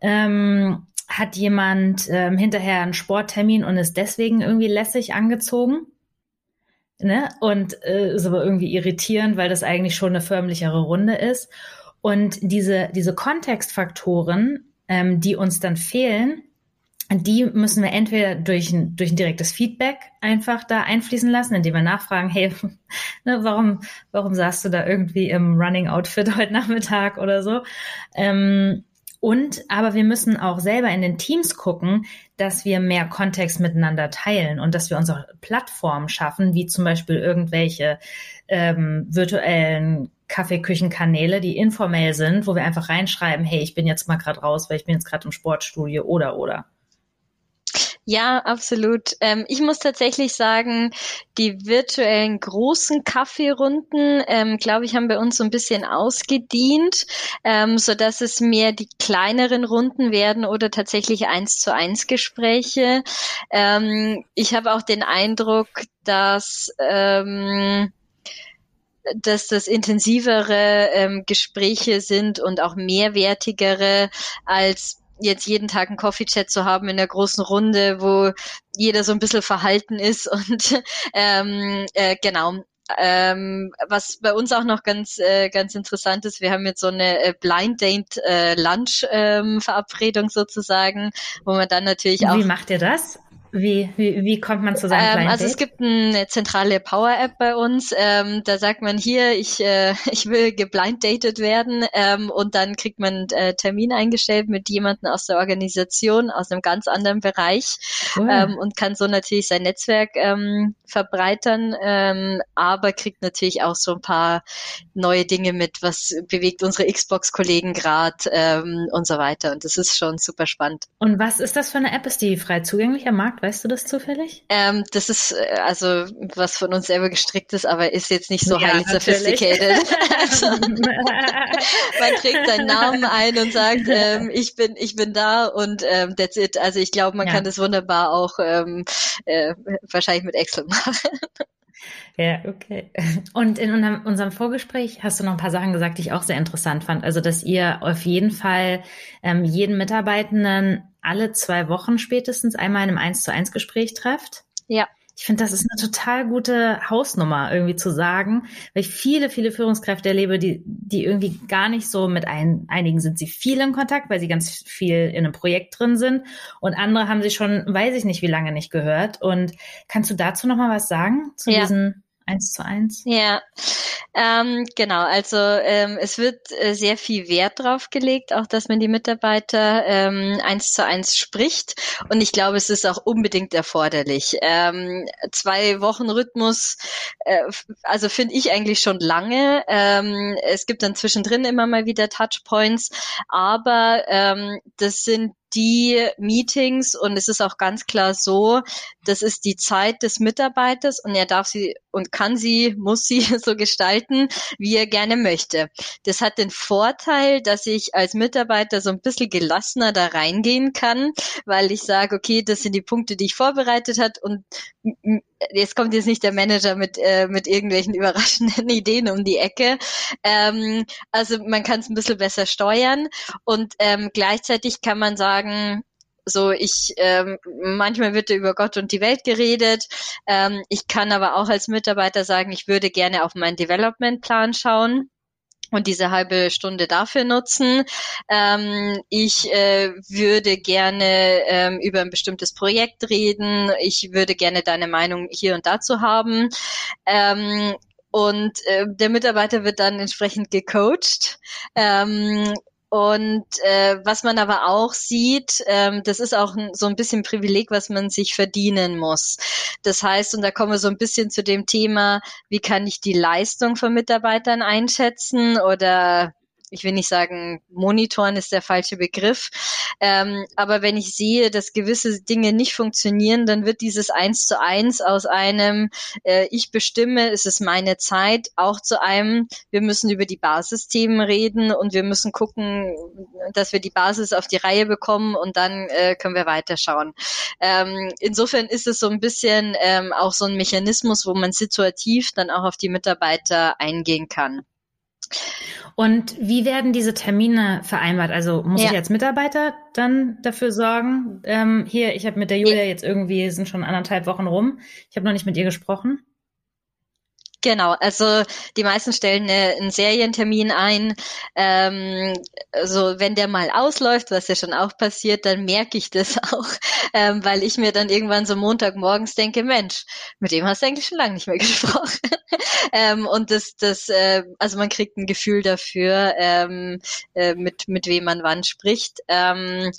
Ähm, hat jemand ähm, hinterher einen Sporttermin und ist deswegen irgendwie lässig angezogen? Ne? Und äh, ist aber irgendwie irritierend, weil das eigentlich schon eine förmlichere Runde ist. Und diese, diese Kontextfaktoren, ähm, die uns dann fehlen, die müssen wir entweder durch ein, durch ein direktes Feedback einfach da einfließen lassen, indem wir nachfragen, hey, ne, warum, warum saßt du da irgendwie im Running Outfit heute Nachmittag oder so? Ähm, und aber wir müssen auch selber in den Teams gucken, dass wir mehr Kontext miteinander teilen und dass wir uns auch Plattformen schaffen, wie zum Beispiel irgendwelche ähm, virtuellen Kaffeeküchenkanäle, die informell sind, wo wir einfach reinschreiben, hey, ich bin jetzt mal gerade raus, weil ich bin jetzt gerade im Sportstudio oder oder. Ja, absolut. Ähm, ich muss tatsächlich sagen, die virtuellen großen Kaffeerunden, ähm, glaube ich, haben bei uns so ein bisschen ausgedient, ähm, so dass es mehr die kleineren Runden werden oder tatsächlich eins zu eins Gespräche. Ähm, ich habe auch den Eindruck, dass ähm, dass das intensivere ähm, Gespräche sind und auch mehrwertigere als jetzt jeden Tag einen Coffee-Chat zu haben in der großen Runde, wo jeder so ein bisschen verhalten ist und ähm, äh, genau. Ähm, was bei uns auch noch ganz äh, ganz interessant ist, wir haben jetzt so eine äh, Blind Date äh, Lunch ähm, Verabredung sozusagen, wo man dann natürlich auch. Wie macht ihr das? Wie, wie, wie kommt man zu seinem ähm, Also es gibt eine zentrale Power-App bei uns. Ähm, da sagt man hier, ich, äh, ich will geblinddated werden ähm, und dann kriegt man einen äh, Termin eingestellt mit jemandem aus der Organisation, aus einem ganz anderen Bereich cool. ähm, und kann so natürlich sein Netzwerk ähm, verbreitern, ähm, aber kriegt natürlich auch so ein paar neue Dinge mit, was bewegt unsere Xbox-Kollegen gerade ähm, und so weiter. Und das ist schon super spannend. Und was ist das für eine App? Ist die frei zugänglich am Markt? Weißt du das zufällig? Ähm, das ist äh, also was von uns selber gestrickt ist, aber ist jetzt nicht so ja, highly sophisticated. also, man kriegt seinen Namen ein und sagt, ähm, ich bin ich bin da und ähm, that's it. Also ich glaube, man ja. kann das wunderbar auch ähm, äh, wahrscheinlich mit Excel machen. Ja, okay. Und in unserem, unserem, Vorgespräch hast du noch ein paar Sachen gesagt, die ich auch sehr interessant fand. Also, dass ihr auf jeden Fall ähm, jeden Mitarbeitenden alle zwei Wochen spätestens einmal in einem 1 zu 1 Gespräch trefft. Ja. Ich finde, das ist eine total gute Hausnummer, irgendwie zu sagen, weil ich viele, viele Führungskräfte erlebe, die, die irgendwie gar nicht so mit ein, einigen sind sie viel in Kontakt, weil sie ganz viel in einem Projekt drin sind und andere haben sie schon, weiß ich nicht, wie lange nicht gehört. Und kannst du dazu noch mal was sagen zu ja. diesen eins zu eins? Ja, ähm, genau. Also ähm, es wird äh, sehr viel Wert drauf gelegt, auch dass man die Mitarbeiter ähm, eins zu eins spricht. Und ich glaube, es ist auch unbedingt erforderlich. Ähm, zwei Wochen Rhythmus, äh, also finde ich eigentlich schon lange. Ähm, es gibt dann zwischendrin immer mal wieder Touchpoints, aber ähm, das sind die Meetings und es ist auch ganz klar so, das ist die Zeit des Mitarbeiters und er darf sie und kann sie, muss sie so gestalten, wie er gerne möchte. Das hat den Vorteil, dass ich als Mitarbeiter so ein bisschen gelassener da reingehen kann, weil ich sage, okay, das sind die Punkte, die ich vorbereitet hat und jetzt kommt jetzt nicht der Manager mit, äh, mit irgendwelchen überraschenden Ideen um die Ecke. Ähm, also man kann es ein bisschen besser steuern und ähm, gleichzeitig kann man sagen, so ich ähm, manchmal wird über Gott und die Welt geredet. Ähm, ich kann aber auch als Mitarbeiter sagen, ich würde gerne auf meinen Development-Plan schauen und diese halbe Stunde dafür nutzen. Ähm, ich äh, würde gerne ähm, über ein bestimmtes Projekt reden. Ich würde gerne deine Meinung hier und dazu haben. Ähm, und äh, der Mitarbeiter wird dann entsprechend gecoacht. Ähm, und äh, was man aber auch sieht, ähm, das ist auch so ein bisschen Privileg, was man sich verdienen muss. Das heißt, und da kommen wir so ein bisschen zu dem Thema, wie kann ich die Leistung von Mitarbeitern einschätzen oder ich will nicht sagen, monitoren ist der falsche Begriff. Ähm, aber wenn ich sehe, dass gewisse Dinge nicht funktionieren, dann wird dieses eins zu eins aus einem, äh, ich bestimme, es ist meine Zeit, auch zu einem, wir müssen über die Basisthemen reden und wir müssen gucken, dass wir die Basis auf die Reihe bekommen und dann äh, können wir weiterschauen. Ähm, insofern ist es so ein bisschen ähm, auch so ein Mechanismus, wo man situativ dann auch auf die Mitarbeiter eingehen kann. Und wie werden diese Termine vereinbart? Also muss ja. ich als Mitarbeiter dann dafür sorgen? Ähm, hier, ich habe mit der Julia jetzt irgendwie, sind schon anderthalb Wochen rum. Ich habe noch nicht mit ihr gesprochen. Genau, also die meisten stellen eine, einen Serientermin ein. Ähm, also wenn der mal ausläuft, was ja schon auch passiert, dann merke ich das auch, ähm, weil ich mir dann irgendwann so Montagmorgens denke, Mensch, mit dem hast du eigentlich schon lange nicht mehr gesprochen. ähm, und das, das, äh, also man kriegt ein Gefühl dafür, ähm, äh, mit mit wem man wann spricht. Ähm,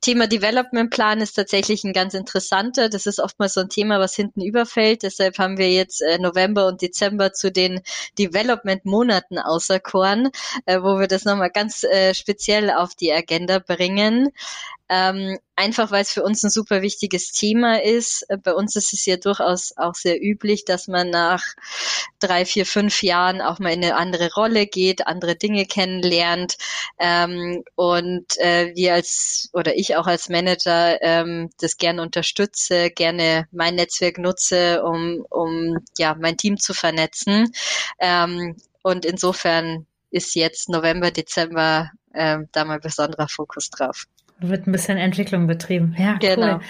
Thema Development Plan ist tatsächlich ein ganz interessanter. Das ist oftmals so ein Thema, was hinten überfällt. Deshalb haben wir jetzt äh, November und Dezember zu den Development Monaten auserkoren, äh, wo wir das nochmal ganz äh, speziell auf die Agenda bringen. Ähm, einfach weil es für uns ein super wichtiges Thema ist. Äh, bei uns ist es ja durchaus auch sehr üblich, dass man nach drei, vier, fünf Jahren auch mal in eine andere Rolle geht, andere Dinge kennenlernt. Ähm, und äh, wir als oder ich auch als Manager ähm, das gerne unterstütze, gerne mein Netzwerk nutze, um, um ja mein Team zu vernetzen. Ähm, und insofern ist jetzt November, Dezember ähm, da mal besonderer Fokus drauf. Wird ein bisschen Entwicklung betrieben. Ja, genau. Cool.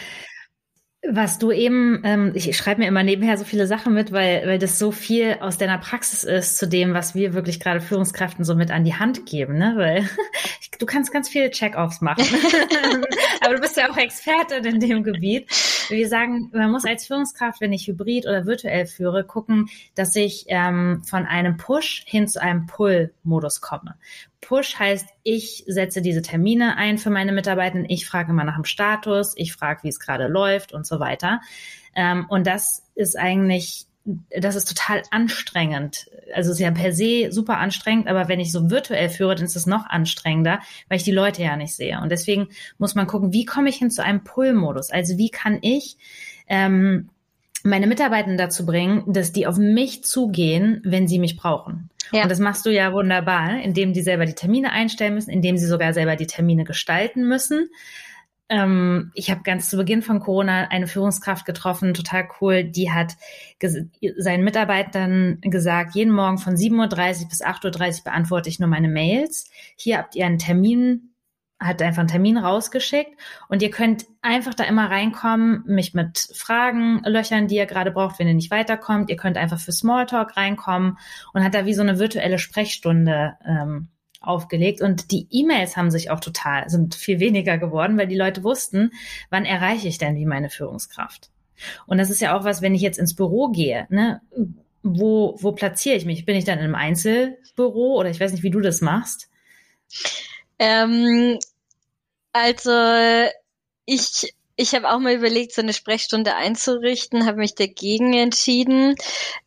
Was du eben, ähm, ich schreibe mir immer nebenher so viele Sachen mit, weil, weil das so viel aus deiner Praxis ist zu dem, was wir wirklich gerade Führungskräften so mit an die Hand geben, ne? Weil du kannst ganz viele Check-offs machen. Aber du bist ja auch Expertin in dem Gebiet. Wir sagen, man muss als Führungskraft, wenn ich hybrid oder virtuell führe, gucken, dass ich ähm, von einem Push hin zu einem Pull-Modus komme. Push heißt, ich setze diese Termine ein für meine Mitarbeiter, ich frage immer nach dem Status, ich frage, wie es gerade läuft und so weiter. Ähm, und das ist eigentlich, das ist total anstrengend. Also es ist ja per se super anstrengend, aber wenn ich so virtuell führe, dann ist es noch anstrengender, weil ich die Leute ja nicht sehe. Und deswegen muss man gucken, wie komme ich hin zu einem Pull-Modus? Also wie kann ich ähm, meine Mitarbeiter dazu bringen, dass die auf mich zugehen, wenn sie mich brauchen. Ja. Und das machst du ja wunderbar, indem die selber die Termine einstellen müssen, indem sie sogar selber die Termine gestalten müssen. Ähm, ich habe ganz zu Beginn von Corona eine Führungskraft getroffen, total cool. Die hat seinen Mitarbeitern gesagt, jeden Morgen von 7.30 Uhr bis 8.30 Uhr beantworte ich nur meine Mails. Hier habt ihr einen Termin hat einfach einen Termin rausgeschickt und ihr könnt einfach da immer reinkommen, mich mit Fragen löchern, die ihr gerade braucht, wenn ihr nicht weiterkommt. Ihr könnt einfach für Smalltalk reinkommen und hat da wie so eine virtuelle Sprechstunde ähm, aufgelegt und die E-Mails haben sich auch total, sind viel weniger geworden, weil die Leute wussten, wann erreiche ich denn wie meine Führungskraft. Und das ist ja auch was, wenn ich jetzt ins Büro gehe, ne? Wo, wo platziere ich mich? Bin ich dann einem Einzelbüro oder ich weiß nicht, wie du das machst? Ähm, also ich ich habe auch mal überlegt, so eine Sprechstunde einzurichten, habe mich dagegen entschieden,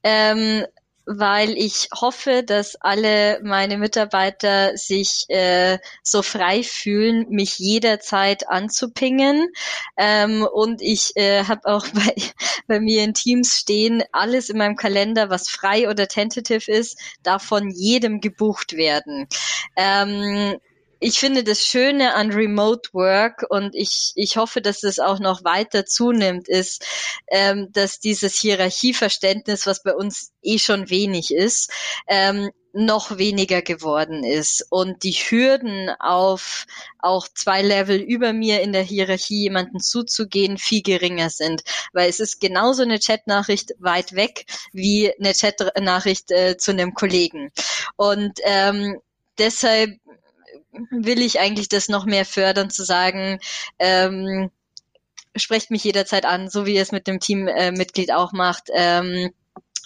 ähm, weil ich hoffe, dass alle meine Mitarbeiter sich äh, so frei fühlen, mich jederzeit anzupingen. Ähm, und ich äh, habe auch bei, bei mir in Teams stehen, alles in meinem Kalender, was frei oder tentative ist, darf von jedem gebucht werden. Ähm, ich finde das Schöne an Remote Work und ich, ich hoffe, dass es auch noch weiter zunimmt, ist, ähm, dass dieses Hierarchieverständnis, was bei uns eh schon wenig ist, ähm, noch weniger geworden ist. Und die Hürden auf auch zwei Level über mir in der Hierarchie jemanden zuzugehen viel geringer sind, weil es ist genauso eine Chatnachricht weit weg wie eine Chatnachricht äh, zu einem Kollegen. Und ähm, deshalb will ich eigentlich das noch mehr fördern, zu sagen, ähm, sprecht mich jederzeit an, so wie ihr es mit dem Teammitglied äh, auch macht. Ähm,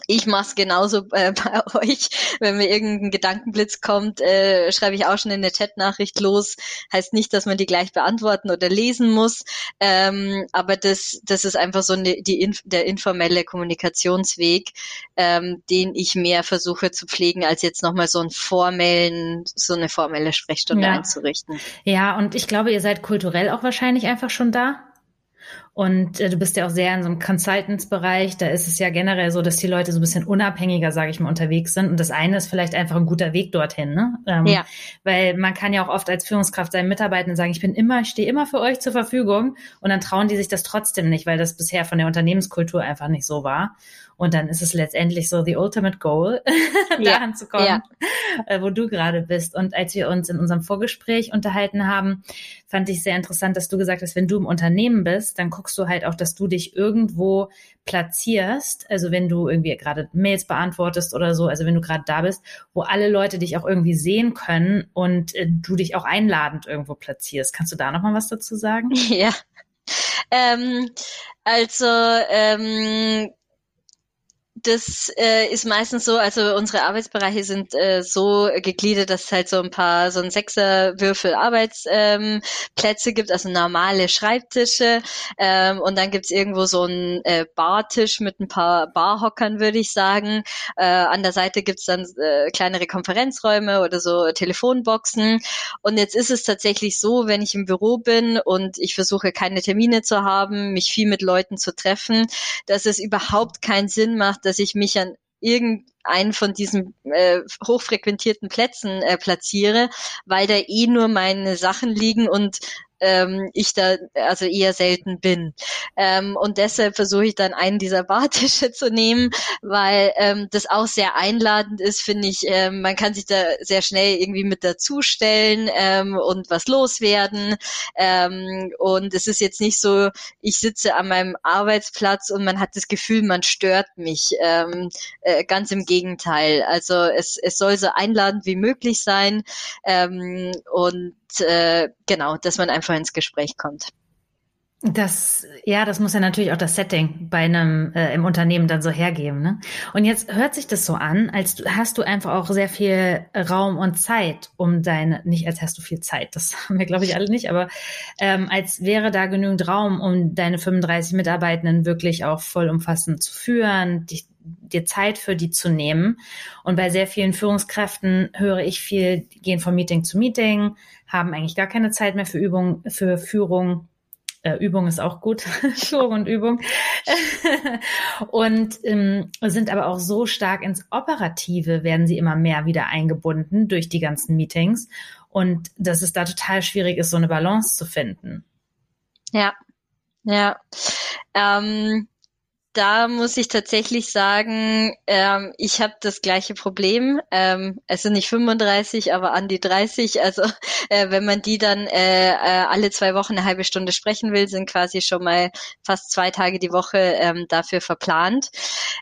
ich mache es genauso äh, bei euch. Wenn mir irgendein Gedankenblitz kommt, äh, schreibe ich auch schon in eine Chatnachricht los. Heißt nicht, dass man die gleich beantworten oder lesen muss. Ähm, aber das, das ist einfach so eine, die, der informelle Kommunikationsweg, ähm, den ich mehr versuche zu pflegen, als jetzt nochmal so einen formellen, so eine formelle Sprechstunde ja. einzurichten. Ja, und ich glaube, ihr seid kulturell auch wahrscheinlich einfach schon da. Und äh, du bist ja auch sehr in so einem Consultants-Bereich. Da ist es ja generell so, dass die Leute so ein bisschen unabhängiger, sage ich mal, unterwegs sind. Und das eine ist vielleicht einfach ein guter Weg dorthin. Ne? Ähm, ja. Weil man kann ja auch oft als Führungskraft seinen Mitarbeitenden sagen, ich bin immer, ich stehe immer für euch zur Verfügung. Und dann trauen die sich das trotzdem nicht, weil das bisher von der Unternehmenskultur einfach nicht so war. Und dann ist es letztendlich so the ultimate goal, dahin ja, zu kommen, ja. Äh, wo du gerade bist. Und als wir uns in unserem Vorgespräch unterhalten haben, fand ich sehr interessant, dass du gesagt hast, wenn du im Unternehmen bist, dann guckst du halt auch, dass du dich irgendwo platzierst. Also wenn du irgendwie gerade Mails beantwortest oder so, also wenn du gerade da bist, wo alle Leute dich auch irgendwie sehen können und äh, du dich auch einladend irgendwo platzierst. Kannst du da noch mal was dazu sagen? Ja. Ähm, also ähm, das äh, ist meistens so, also unsere Arbeitsbereiche sind äh, so gegliedert, dass es halt so ein paar, so ein Sechserwürfel Arbeitsplätze ähm, gibt, also normale Schreibtische ähm, und dann gibt's irgendwo so einen äh, Bartisch mit ein paar Barhockern, würde ich sagen. Äh, an der Seite gibt's dann äh, kleinere Konferenzräume oder so Telefonboxen und jetzt ist es tatsächlich so, wenn ich im Büro bin und ich versuche keine Termine zu haben, mich viel mit Leuten zu treffen, dass es überhaupt keinen Sinn macht, dass ich mich an irgendeinen von diesen äh, hochfrequentierten Plätzen äh, platziere, weil da eh nur meine Sachen liegen und ähm, ich da also eher selten bin. Ähm, und deshalb versuche ich dann einen dieser Bartische zu nehmen, weil ähm, das auch sehr einladend ist, finde ich. Ähm, man kann sich da sehr schnell irgendwie mit dazustellen ähm, und was loswerden. Ähm, und es ist jetzt nicht so, ich sitze an meinem Arbeitsplatz und man hat das Gefühl, man stört mich. Ähm, äh, ganz im Gegenteil. Also es, es soll so einladend wie möglich sein. Ähm, und äh, genau, dass man einfach ins Gespräch kommt. Das, ja, das muss ja natürlich auch das Setting bei einem äh, im Unternehmen dann so hergeben. Ne? Und jetzt hört sich das so an, als du, hast du einfach auch sehr viel Raum und Zeit, um deine, nicht als hast du viel Zeit, das haben wir glaube ich alle nicht, aber ähm, als wäre da genügend Raum, um deine 35 Mitarbeitenden wirklich auch vollumfassend zu führen, dich, dir Zeit für die zu nehmen. Und bei sehr vielen Führungskräften höre ich viel, die gehen von Meeting zu Meeting, haben eigentlich gar keine Zeit mehr für Übung, für Führung. Äh, Übung ist auch gut, Führung und Übung. und ähm, sind aber auch so stark ins Operative, werden sie immer mehr wieder eingebunden durch die ganzen Meetings. Und dass es da total schwierig ist, so eine Balance zu finden. Ja, ja. Ähm, da muss ich tatsächlich sagen, ähm, ich habe das gleiche Problem. Ähm, also nicht 35, aber an die 30. Also äh, wenn man die dann äh, äh, alle zwei Wochen eine halbe Stunde sprechen will, sind quasi schon mal fast zwei Tage die Woche ähm, dafür verplant.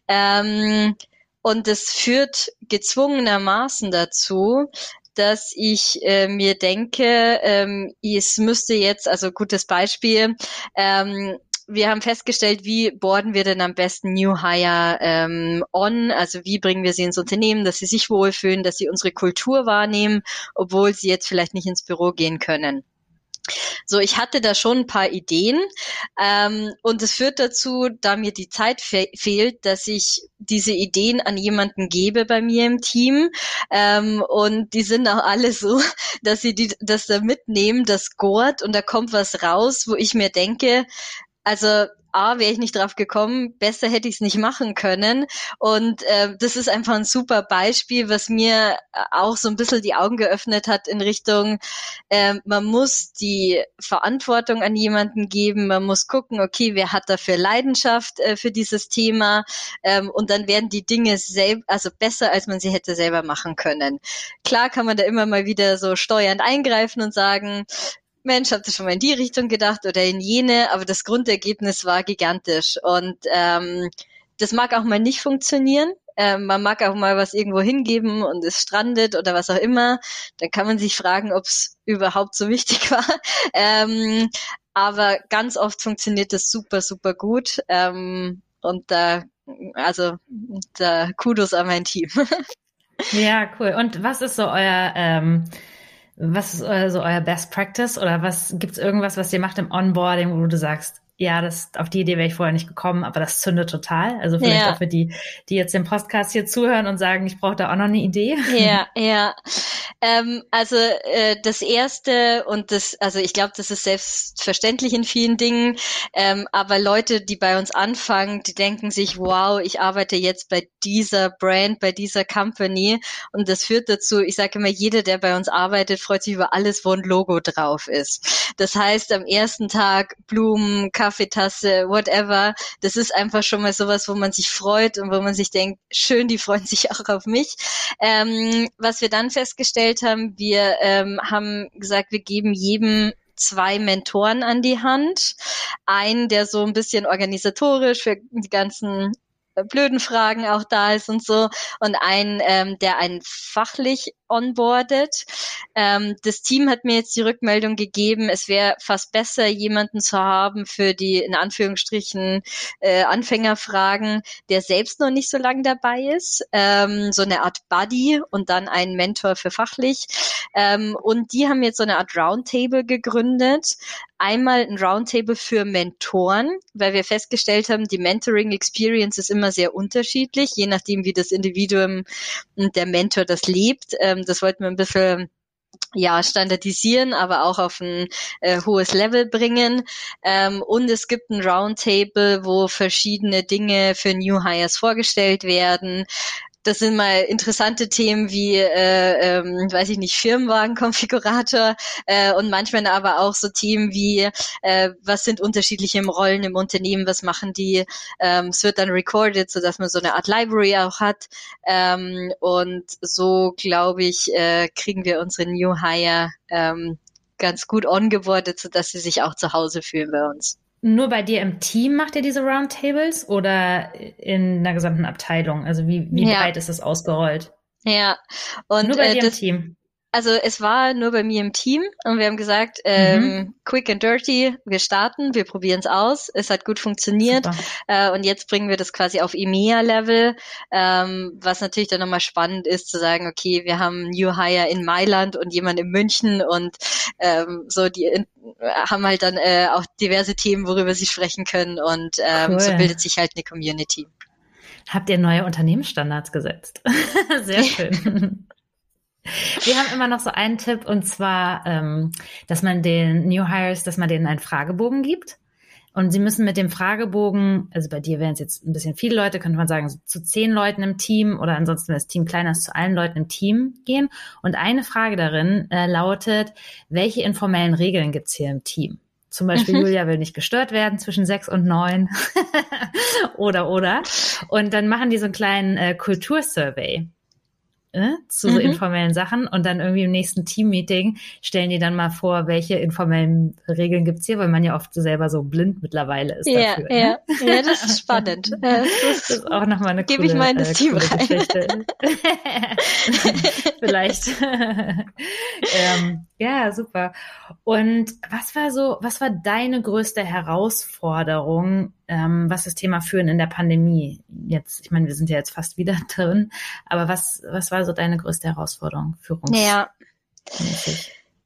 Ähm, und das führt gezwungenermaßen dazu, dass ich äh, mir denke, ähm, es müsste jetzt, also gutes Beispiel, ähm, wir haben festgestellt, wie boarden wir denn am besten New Hire ähm, on? Also wie bringen wir sie ins Unternehmen, dass sie sich wohlfühlen, dass sie unsere Kultur wahrnehmen, obwohl sie jetzt vielleicht nicht ins Büro gehen können. So, ich hatte da schon ein paar Ideen ähm, und es führt dazu, da mir die Zeit fe fehlt, dass ich diese Ideen an jemanden gebe bei mir im Team ähm, und die sind auch alle so, dass sie die, das da mitnehmen, das scored und da kommt was raus, wo ich mir denke, also A, wäre ich nicht drauf gekommen, besser hätte ich es nicht machen können. Und äh, das ist einfach ein super Beispiel, was mir auch so ein bisschen die Augen geöffnet hat in Richtung, äh, man muss die Verantwortung an jemanden geben, man muss gucken, okay, wer hat dafür Leidenschaft äh, für dieses Thema ähm, und dann werden die Dinge selber, also besser, als man sie hätte selber machen können. Klar kann man da immer mal wieder so steuernd eingreifen und sagen, Mensch, habt ihr schon mal in die Richtung gedacht oder in jene, aber das Grundergebnis war gigantisch. Und ähm, das mag auch mal nicht funktionieren. Ähm, man mag auch mal was irgendwo hingeben und es strandet oder was auch immer. Dann kann man sich fragen, ob es überhaupt so wichtig war. Ähm, aber ganz oft funktioniert das super, super gut. Ähm, und da, also da Kudos an mein Team. Ja, cool. Und was ist so euer ähm, was ist euer, so euer Best Practice oder was gibt's irgendwas, was ihr macht im Onboarding, wo du sagst, ja, das, auf die Idee wäre ich vorher nicht gekommen, aber das zündet total. Also vielleicht ja. auch für die, die jetzt den Podcast hier zuhören und sagen, ich brauche da auch noch eine Idee. Ja, ja. Ähm, also äh, das erste und das, also ich glaube, das ist selbstverständlich in vielen Dingen, ähm, aber Leute, die bei uns anfangen, die denken sich, wow, ich arbeite jetzt bei dieser Brand, bei dieser Company und das führt dazu, ich sage immer, jeder, der bei uns arbeitet, freut sich über alles, wo ein Logo drauf ist. Das heißt, am ersten Tag Blumen, Kaffeetasse, whatever. Das ist einfach schon mal sowas, wo man sich freut und wo man sich denkt, schön, die freuen sich auch auf mich. Ähm, was wir dann festgestellt haben, wir ähm, haben gesagt, wir geben jedem zwei Mentoren an die Hand. Einen, der so ein bisschen organisatorisch für die ganzen blöden Fragen auch da ist und so und ein, ähm, der einen fachlich onboardet. Ähm, das Team hat mir jetzt die Rückmeldung gegeben, es wäre fast besser, jemanden zu haben für die in Anführungsstrichen äh, Anfängerfragen, der selbst noch nicht so lange dabei ist, ähm, so eine Art Buddy und dann einen Mentor für fachlich. Ähm, und die haben jetzt so eine Art Roundtable gegründet. Einmal ein Roundtable für Mentoren, weil wir festgestellt haben, die Mentoring Experience ist immer sehr unterschiedlich, je nachdem, wie das Individuum und der Mentor das lebt. Ähm, das wollten wir ein bisschen ja, standardisieren, aber auch auf ein äh, hohes Level bringen. Ähm, und es gibt ein Roundtable, wo verschiedene Dinge für New Hires vorgestellt werden das sind mal interessante Themen wie, äh, ähm, weiß ich nicht, Firmenwagenkonfigurator äh, und manchmal aber auch so Themen wie, äh, was sind unterschiedliche Rollen im Unternehmen, was machen die. Ähm, es wird dann recorded, so dass man so eine Art Library auch hat. Ähm, und so, glaube ich, äh, kriegen wir unsere New Hire ähm, ganz gut ongeboardet, sodass sie sich auch zu Hause fühlen bei uns. Nur bei dir im Team macht ihr diese Roundtables oder in der gesamten Abteilung? Also wie, wie ja. breit ist das ausgerollt? Ja, und nur bei äh, dir das, im Team also es war nur bei mir im Team und wir haben gesagt, ähm, mhm. quick and dirty, wir starten, wir probieren es aus. Es hat gut funktioniert äh, und jetzt bringen wir das quasi auf EMEA-Level, ähm, was natürlich dann nochmal spannend ist zu sagen, okay, wir haben New Hire in Mailand und jemand in München und ähm, so die in, haben halt dann äh, auch diverse Themen, worüber sie sprechen können und ähm, cool. so bildet sich halt eine Community. Habt ihr neue Unternehmensstandards gesetzt? Sehr schön. Wir haben immer noch so einen Tipp und zwar, ähm, dass man den New Hires, dass man denen einen Fragebogen gibt. Und sie müssen mit dem Fragebogen, also bei dir wären es jetzt ein bisschen viele Leute, könnte man sagen, so zu zehn Leuten im Team oder ansonsten, wenn das Team kleiner ist, zu allen Leuten im Team gehen. Und eine Frage darin äh, lautet, welche informellen Regeln gibt's hier im Team? Zum Beispiel, Julia will nicht gestört werden zwischen sechs und neun. oder, oder. Und dann machen die so einen kleinen äh, Kultursurvey äh, zu so mhm. informellen Sachen und dann irgendwie im nächsten Teammeeting stellen die dann mal vor, welche informellen Regeln gibt's hier, weil man ja oft selber so blind mittlerweile ist. Ja, dafür, ja, ne? ja, das ist spannend. Das ist, das ist auch nochmal eine Gebe ich mal in das äh, Team rein. Vielleicht. ähm, ja, super. Und was war so, was war deine größte Herausforderung ähm, was das Thema Führen in der Pandemie jetzt, ich meine, wir sind ja jetzt fast wieder drin, aber was, was war so deine größte Herausforderung, Führungs? Ja.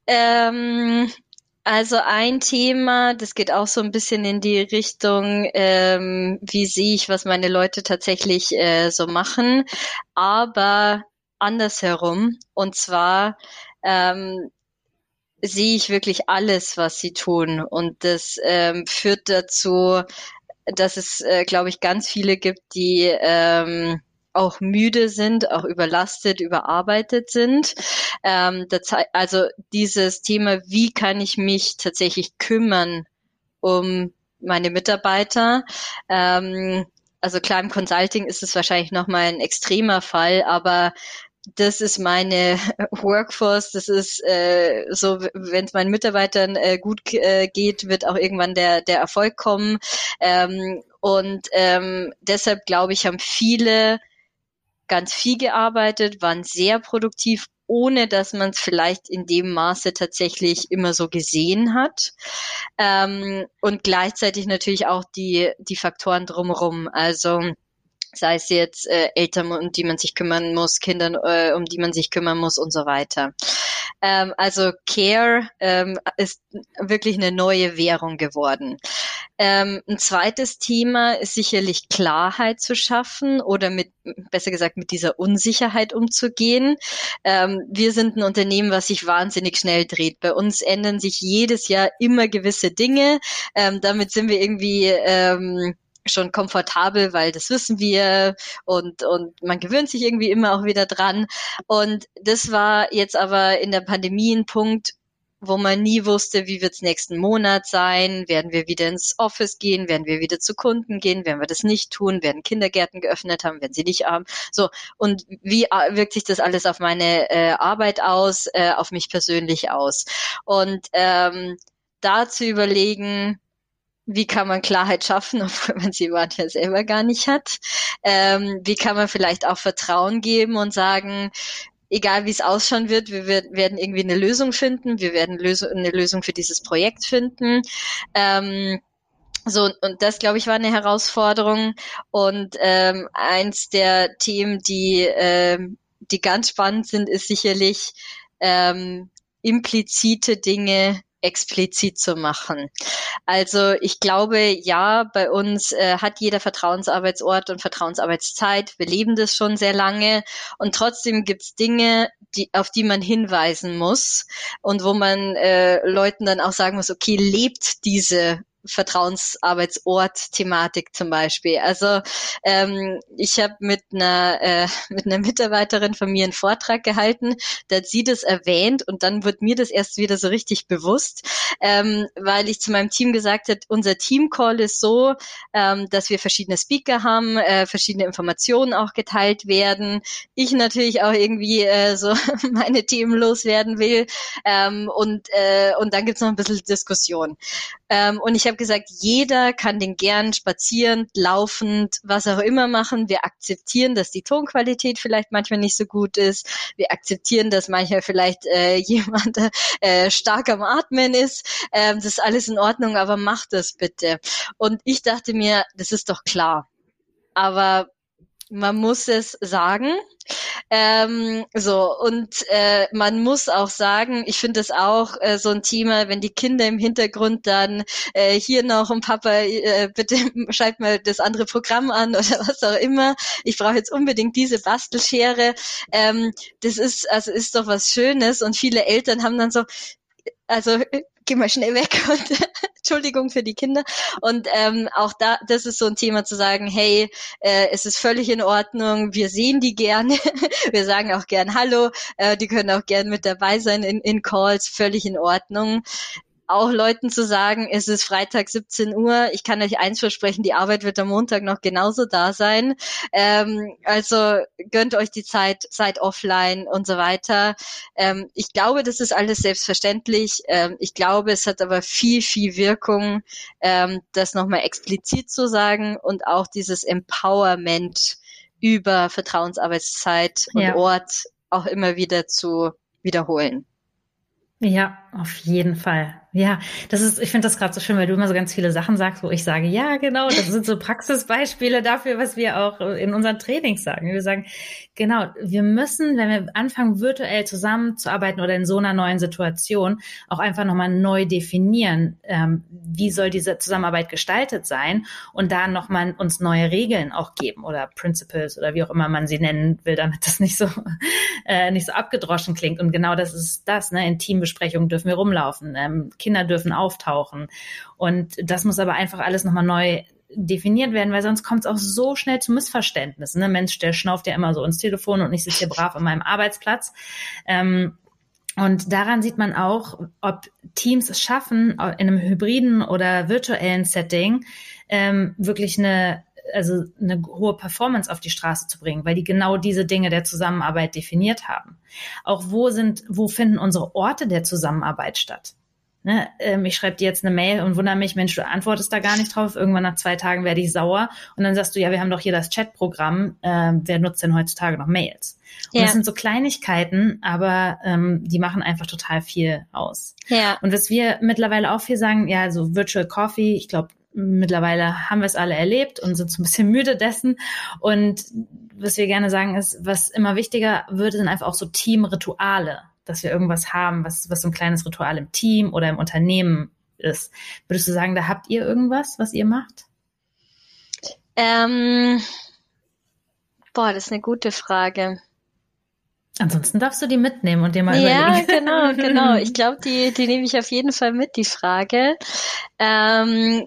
Ähm, also ein Thema, das geht auch so ein bisschen in die Richtung, ähm, wie sehe ich, was meine Leute tatsächlich äh, so machen, aber andersherum. Und zwar ähm, sehe ich wirklich alles, was sie tun. Und das ähm, führt dazu, dass es, äh, glaube ich, ganz viele gibt, die ähm, auch müde sind, auch überlastet, überarbeitet sind. Ähm, das, also dieses Thema, wie kann ich mich tatsächlich kümmern um meine Mitarbeiter? Ähm, also klar, im Consulting ist es wahrscheinlich nochmal ein extremer Fall, aber das ist meine Workforce, das ist äh, so, wenn es meinen Mitarbeitern äh, gut äh, geht, wird auch irgendwann der, der Erfolg kommen. Ähm, und ähm, deshalb glaube ich, haben viele ganz viel gearbeitet, waren sehr produktiv ohne dass man es vielleicht in dem Maße tatsächlich immer so gesehen hat. Ähm, und gleichzeitig natürlich auch die, die Faktoren drumherum. Also sei es jetzt äh, Eltern, um die man sich kümmern muss, Kindern, äh, um die man sich kümmern muss und so weiter. Ähm, also Care ähm, ist wirklich eine neue Währung geworden. Ähm, ein zweites Thema ist sicherlich Klarheit zu schaffen oder mit, besser gesagt, mit dieser Unsicherheit umzugehen. Ähm, wir sind ein Unternehmen, was sich wahnsinnig schnell dreht. Bei uns ändern sich jedes Jahr immer gewisse Dinge. Ähm, damit sind wir irgendwie ähm, schon komfortabel, weil das wissen wir und, und man gewöhnt sich irgendwie immer auch wieder dran. Und das war jetzt aber in der Pandemie ein Punkt, wo man nie wusste, wie wird's nächsten Monat sein, werden wir wieder ins Office gehen, werden wir wieder zu Kunden gehen, werden wir das nicht tun, werden Kindergärten geöffnet haben, werden sie nicht haben. So, und wie äh, wirkt sich das alles auf meine äh, Arbeit aus, äh, auf mich persönlich aus? Und ähm, da zu überlegen, wie kann man Klarheit schaffen, obwohl man sie manchmal selber gar nicht hat? Ähm, wie kann man vielleicht auch Vertrauen geben und sagen, egal wie es ausschauen wird, wir werden irgendwie eine Lösung finden, wir werden eine Lösung für dieses Projekt finden. Ähm, so, und das, glaube ich, war eine Herausforderung. Und ähm, eins der Themen, die, ähm, die ganz spannend sind, ist sicherlich ähm, implizite Dinge explizit zu machen. Also ich glaube, ja, bei uns äh, hat jeder Vertrauensarbeitsort und Vertrauensarbeitszeit. Wir leben das schon sehr lange und trotzdem gibt's Dinge, die, auf die man hinweisen muss und wo man äh, Leuten dann auch sagen muss, okay, lebt diese Vertrauensarbeitsort-Thematik zum Beispiel. Also ähm, ich habe mit einer äh, mit einer Mitarbeiterin von mir einen Vortrag gehalten, da hat sie das erwähnt und dann wird mir das erst wieder so richtig bewusst, ähm, weil ich zu meinem Team gesagt habe, unser Team-Call ist so, ähm, dass wir verschiedene Speaker haben, äh, verschiedene Informationen auch geteilt werden. Ich natürlich auch irgendwie äh, so meine Themen loswerden will ähm, und äh, und dann gibt's noch ein bisschen Diskussion. Ähm, und ich habe gesagt, jeder kann den gern spazierend, laufend, was auch immer machen. Wir akzeptieren, dass die Tonqualität vielleicht manchmal nicht so gut ist. Wir akzeptieren, dass manchmal vielleicht äh, jemand äh, stark am Atmen ist. Ähm, das ist alles in Ordnung, aber mach das bitte. Und ich dachte mir, das ist doch klar. Aber man muss es sagen. Ähm, so, und äh, man muss auch sagen, ich finde es auch äh, so ein Thema, wenn die Kinder im Hintergrund dann äh, hier noch und Papa, äh, bitte schalt mal das andere Programm an oder was auch immer. Ich brauche jetzt unbedingt diese Bastelschere. Ähm, das ist, also ist doch was Schönes und viele Eltern haben dann so, also geh mal schnell weg und Entschuldigung für die Kinder. Und ähm, auch da, das ist so ein Thema zu sagen, hey, äh, es ist völlig in Ordnung, wir sehen die gerne, wir sagen auch gern Hallo, äh, die können auch gern mit dabei sein in, in Calls, völlig in Ordnung auch Leuten zu sagen, es ist Freitag 17 Uhr, ich kann euch eins versprechen, die Arbeit wird am Montag noch genauso da sein. Ähm, also gönnt euch die Zeit, seid offline und so weiter. Ähm, ich glaube, das ist alles selbstverständlich. Ähm, ich glaube, es hat aber viel, viel Wirkung, ähm, das nochmal explizit zu sagen und auch dieses Empowerment über Vertrauensarbeitszeit und ja. Ort auch immer wieder zu wiederholen. Ja, auf jeden Fall. Ja, das ist, ich finde das gerade so schön, weil du immer so ganz viele Sachen sagst, wo ich sage, ja, genau, das sind so Praxisbeispiele dafür, was wir auch in unseren Trainings sagen. Wir sagen, genau, wir müssen, wenn wir anfangen, virtuell zusammenzuarbeiten oder in so einer neuen Situation, auch einfach nochmal neu definieren, ähm, wie soll diese Zusammenarbeit gestaltet sein und da nochmal uns neue Regeln auch geben oder Principles oder wie auch immer man sie nennen will, damit das nicht so, äh, nicht so abgedroschen klingt. Und genau das ist das, ne, in Teambesprechungen dürfen wir rumlaufen. Ähm, Kinder dürfen auftauchen. Und das muss aber einfach alles nochmal neu definiert werden, weil sonst kommt es auch so schnell zu Missverständnissen. Ne? Mensch, der schnauft ja immer so ins Telefon und ich sitze hier brav an meinem Arbeitsplatz. Ähm, und daran sieht man auch, ob Teams es schaffen, in einem hybriden oder virtuellen Setting ähm, wirklich eine also eine hohe Performance auf die Straße zu bringen, weil die genau diese Dinge der Zusammenarbeit definiert haben. Auch wo sind, wo finden unsere Orte der Zusammenarbeit statt? Ne, ähm, ich schreibe dir jetzt eine Mail und wundere mich, Mensch, du antwortest da gar nicht drauf. Irgendwann nach zwei Tagen werde ich sauer. Und dann sagst du, ja, wir haben doch hier das Chatprogramm. Ähm, wer nutzt denn heutzutage noch Mails? Und ja. das sind so Kleinigkeiten, aber ähm, die machen einfach total viel aus. Ja. Und was wir mittlerweile auch viel sagen, ja, so Virtual Coffee, ich glaube, mittlerweile haben wir es alle erlebt und sind so ein bisschen müde dessen. Und was wir gerne sagen ist, was immer wichtiger wird, sind einfach auch so Teamrituale dass wir irgendwas haben, was, was so ein kleines Ritual im Team oder im Unternehmen ist. Würdest du sagen, da habt ihr irgendwas, was ihr macht? Ähm, boah, das ist eine gute Frage. Ansonsten darfst du die mitnehmen und dir mal ja, überlegen. Ja, genau, genau. Ich glaube, die, die nehme ich auf jeden Fall mit, die Frage. Ähm,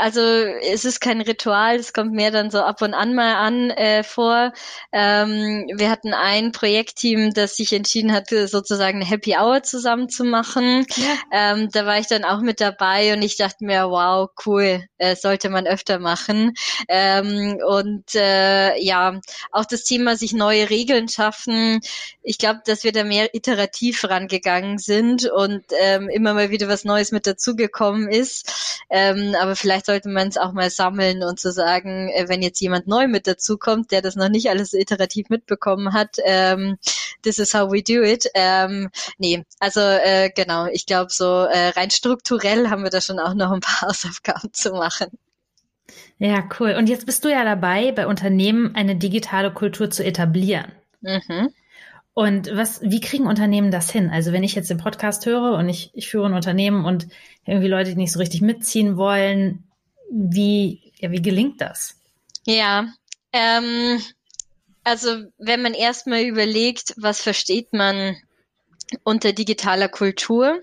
also es ist kein Ritual, es kommt mehr dann so ab und an mal an äh, vor. Ähm, wir hatten ein Projektteam, das sich entschieden hatte, sozusagen eine Happy Hour zusammen zu machen. Ja. Ähm, da war ich dann auch mit dabei und ich dachte mir, wow, cool, äh, sollte man öfter machen. Ähm, und äh, ja, auch das Thema sich neue Regeln schaffen. Ich glaube, dass wir da mehr iterativ rangegangen sind und ähm, immer mal wieder was Neues mit dazugekommen ist. Ähm, aber vielleicht sollte man es auch mal sammeln und zu sagen, äh, wenn jetzt jemand neu mit dazukommt, der das noch nicht alles iterativ mitbekommen hat, ähm, this is how we do it. Ähm, nee, also äh, genau, ich glaube so äh, rein strukturell haben wir da schon auch noch ein paar Hausaufgaben zu machen. Ja, cool. Und jetzt bist du ja dabei, bei Unternehmen eine digitale Kultur zu etablieren. Mhm. Und was, wie kriegen Unternehmen das hin? Also wenn ich jetzt den Podcast höre und ich, ich führe ein Unternehmen und irgendwie Leute, die nicht so richtig mitziehen wollen, wie, ja, wie gelingt das? Ja, ähm, also wenn man erstmal überlegt, was versteht man unter digitaler Kultur,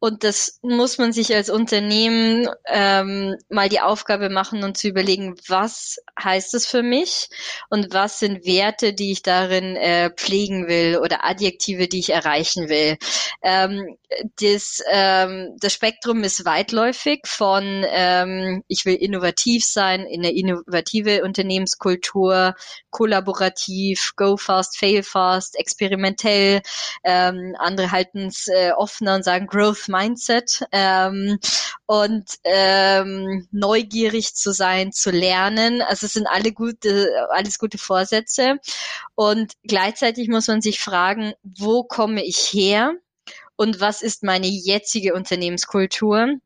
und das muss man sich als Unternehmen ähm, mal die Aufgabe machen und zu überlegen, was heißt es für mich und was sind Werte, die ich darin äh, pflegen will oder Adjektive, die ich erreichen will. Ähm, das, ähm, das Spektrum ist weitläufig von ähm, ich will innovativ sein, in eine innovative Unternehmenskultur, kollaborativ, go fast, fail fast, experimentell. Ähm, andere halten es äh, offener und sagen Growth Mindset ähm, und ähm, neugierig zu sein, zu lernen. Also es sind alle gute, alles gute Vorsätze. Und gleichzeitig muss man sich fragen, wo komme ich her? Und was ist meine jetzige Unternehmenskultur?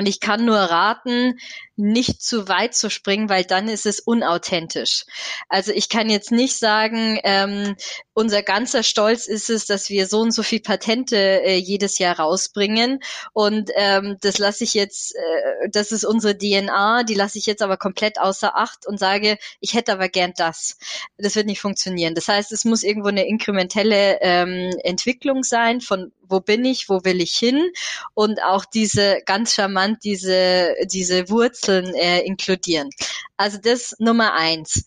Und ich kann nur raten, nicht zu weit zu springen, weil dann ist es unauthentisch. Also ich kann jetzt nicht sagen, ähm, unser ganzer Stolz ist es, dass wir so und so viel Patente äh, jedes Jahr rausbringen und ähm, das lasse ich jetzt, äh, das ist unsere DNA, die lasse ich jetzt aber komplett außer Acht und sage, ich hätte aber gern das. Das wird nicht funktionieren. Das heißt, es muss irgendwo eine inkrementelle ähm, Entwicklung sein von wo bin ich, wo will ich hin und auch diese ganz charmant diese diese Wurzel Wurzeln äh, inkludieren. Also das Nummer eins.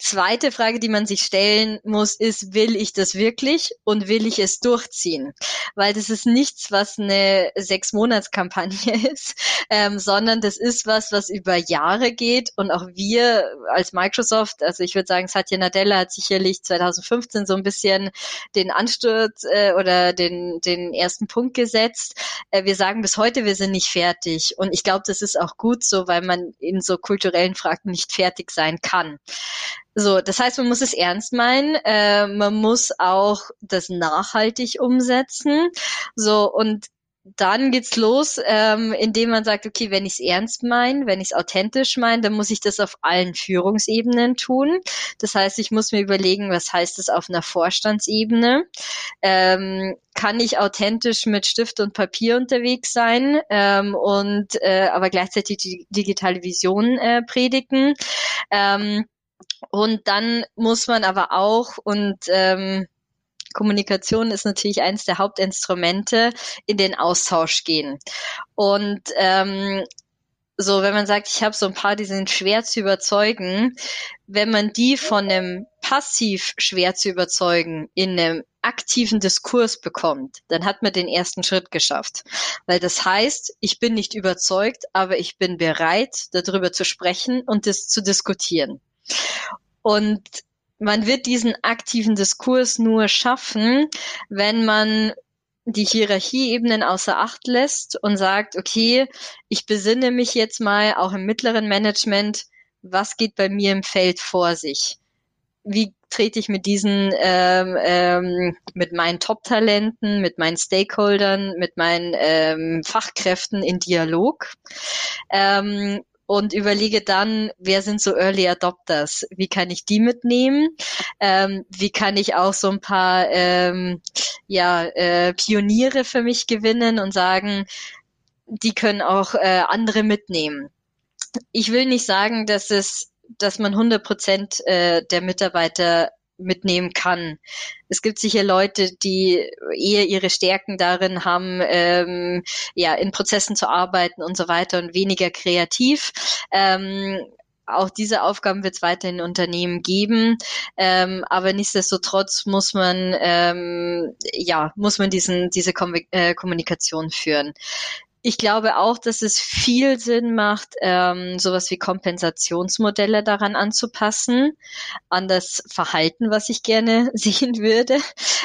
Zweite Frage, die man sich stellen muss, ist, will ich das wirklich und will ich es durchziehen? Weil das ist nichts, was eine Sechs-Monats-Kampagne ist, ähm, sondern das ist was, was über Jahre geht und auch wir als Microsoft, also ich würde sagen, Satya Nadella hat sicherlich 2015 so ein bisschen den Ansturz äh, oder den, den ersten Punkt gesetzt. Äh, wir sagen bis heute, wir sind nicht fertig und ich glaube, das ist auch gut so, weil man in so kulturellen Fragen nicht fertig sein kann. So, das heißt, man muss es ernst meinen, äh, man muss auch das nachhaltig umsetzen. So, und dann geht's los, ähm, indem man sagt, okay, wenn ich es ernst meine, wenn ich es authentisch meine, dann muss ich das auf allen Führungsebenen tun. Das heißt, ich muss mir überlegen, was heißt das auf einer Vorstandsebene? Ähm, kann ich authentisch mit Stift und Papier unterwegs sein ähm, und äh, aber gleichzeitig die digitale Vision äh, predigen? Ähm, und dann muss man aber auch und ähm, Kommunikation ist natürlich eines der Hauptinstrumente, in den Austausch gehen. Und ähm, so, wenn man sagt, ich habe so ein paar, die sind schwer zu überzeugen, wenn man die von einem passiv schwer zu überzeugen in einem aktiven Diskurs bekommt, dann hat man den ersten Schritt geschafft. Weil das heißt, ich bin nicht überzeugt, aber ich bin bereit, darüber zu sprechen und das zu diskutieren. Und man wird diesen aktiven Diskurs nur schaffen, wenn man die Hierarchieebenen außer Acht lässt und sagt, okay, ich besinne mich jetzt mal auch im mittleren Management, was geht bei mir im Feld vor sich? Wie trete ich mit diesen, ähm, ähm, mit meinen Top-Talenten, mit meinen Stakeholdern, mit meinen ähm, Fachkräften in Dialog? Ähm, und überlege dann, wer sind so Early Adopters? Wie kann ich die mitnehmen? Ähm, wie kann ich auch so ein paar ähm, ja, äh, Pioniere für mich gewinnen und sagen, die können auch äh, andere mitnehmen. Ich will nicht sagen, dass es, dass man 100 Prozent äh, der Mitarbeiter mitnehmen kann. Es gibt sicher Leute, die eher ihre Stärken darin haben, ähm, ja, in Prozessen zu arbeiten und so weiter und weniger kreativ. Ähm, auch diese Aufgaben wird es weiterhin in Unternehmen geben, ähm, aber nichtsdestotrotz muss man ähm, ja muss man diesen diese Kom äh, Kommunikation führen. Ich glaube auch, dass es viel Sinn macht, ähm, sowas wie Kompensationsmodelle daran anzupassen, an das Verhalten, was ich gerne sehen würde.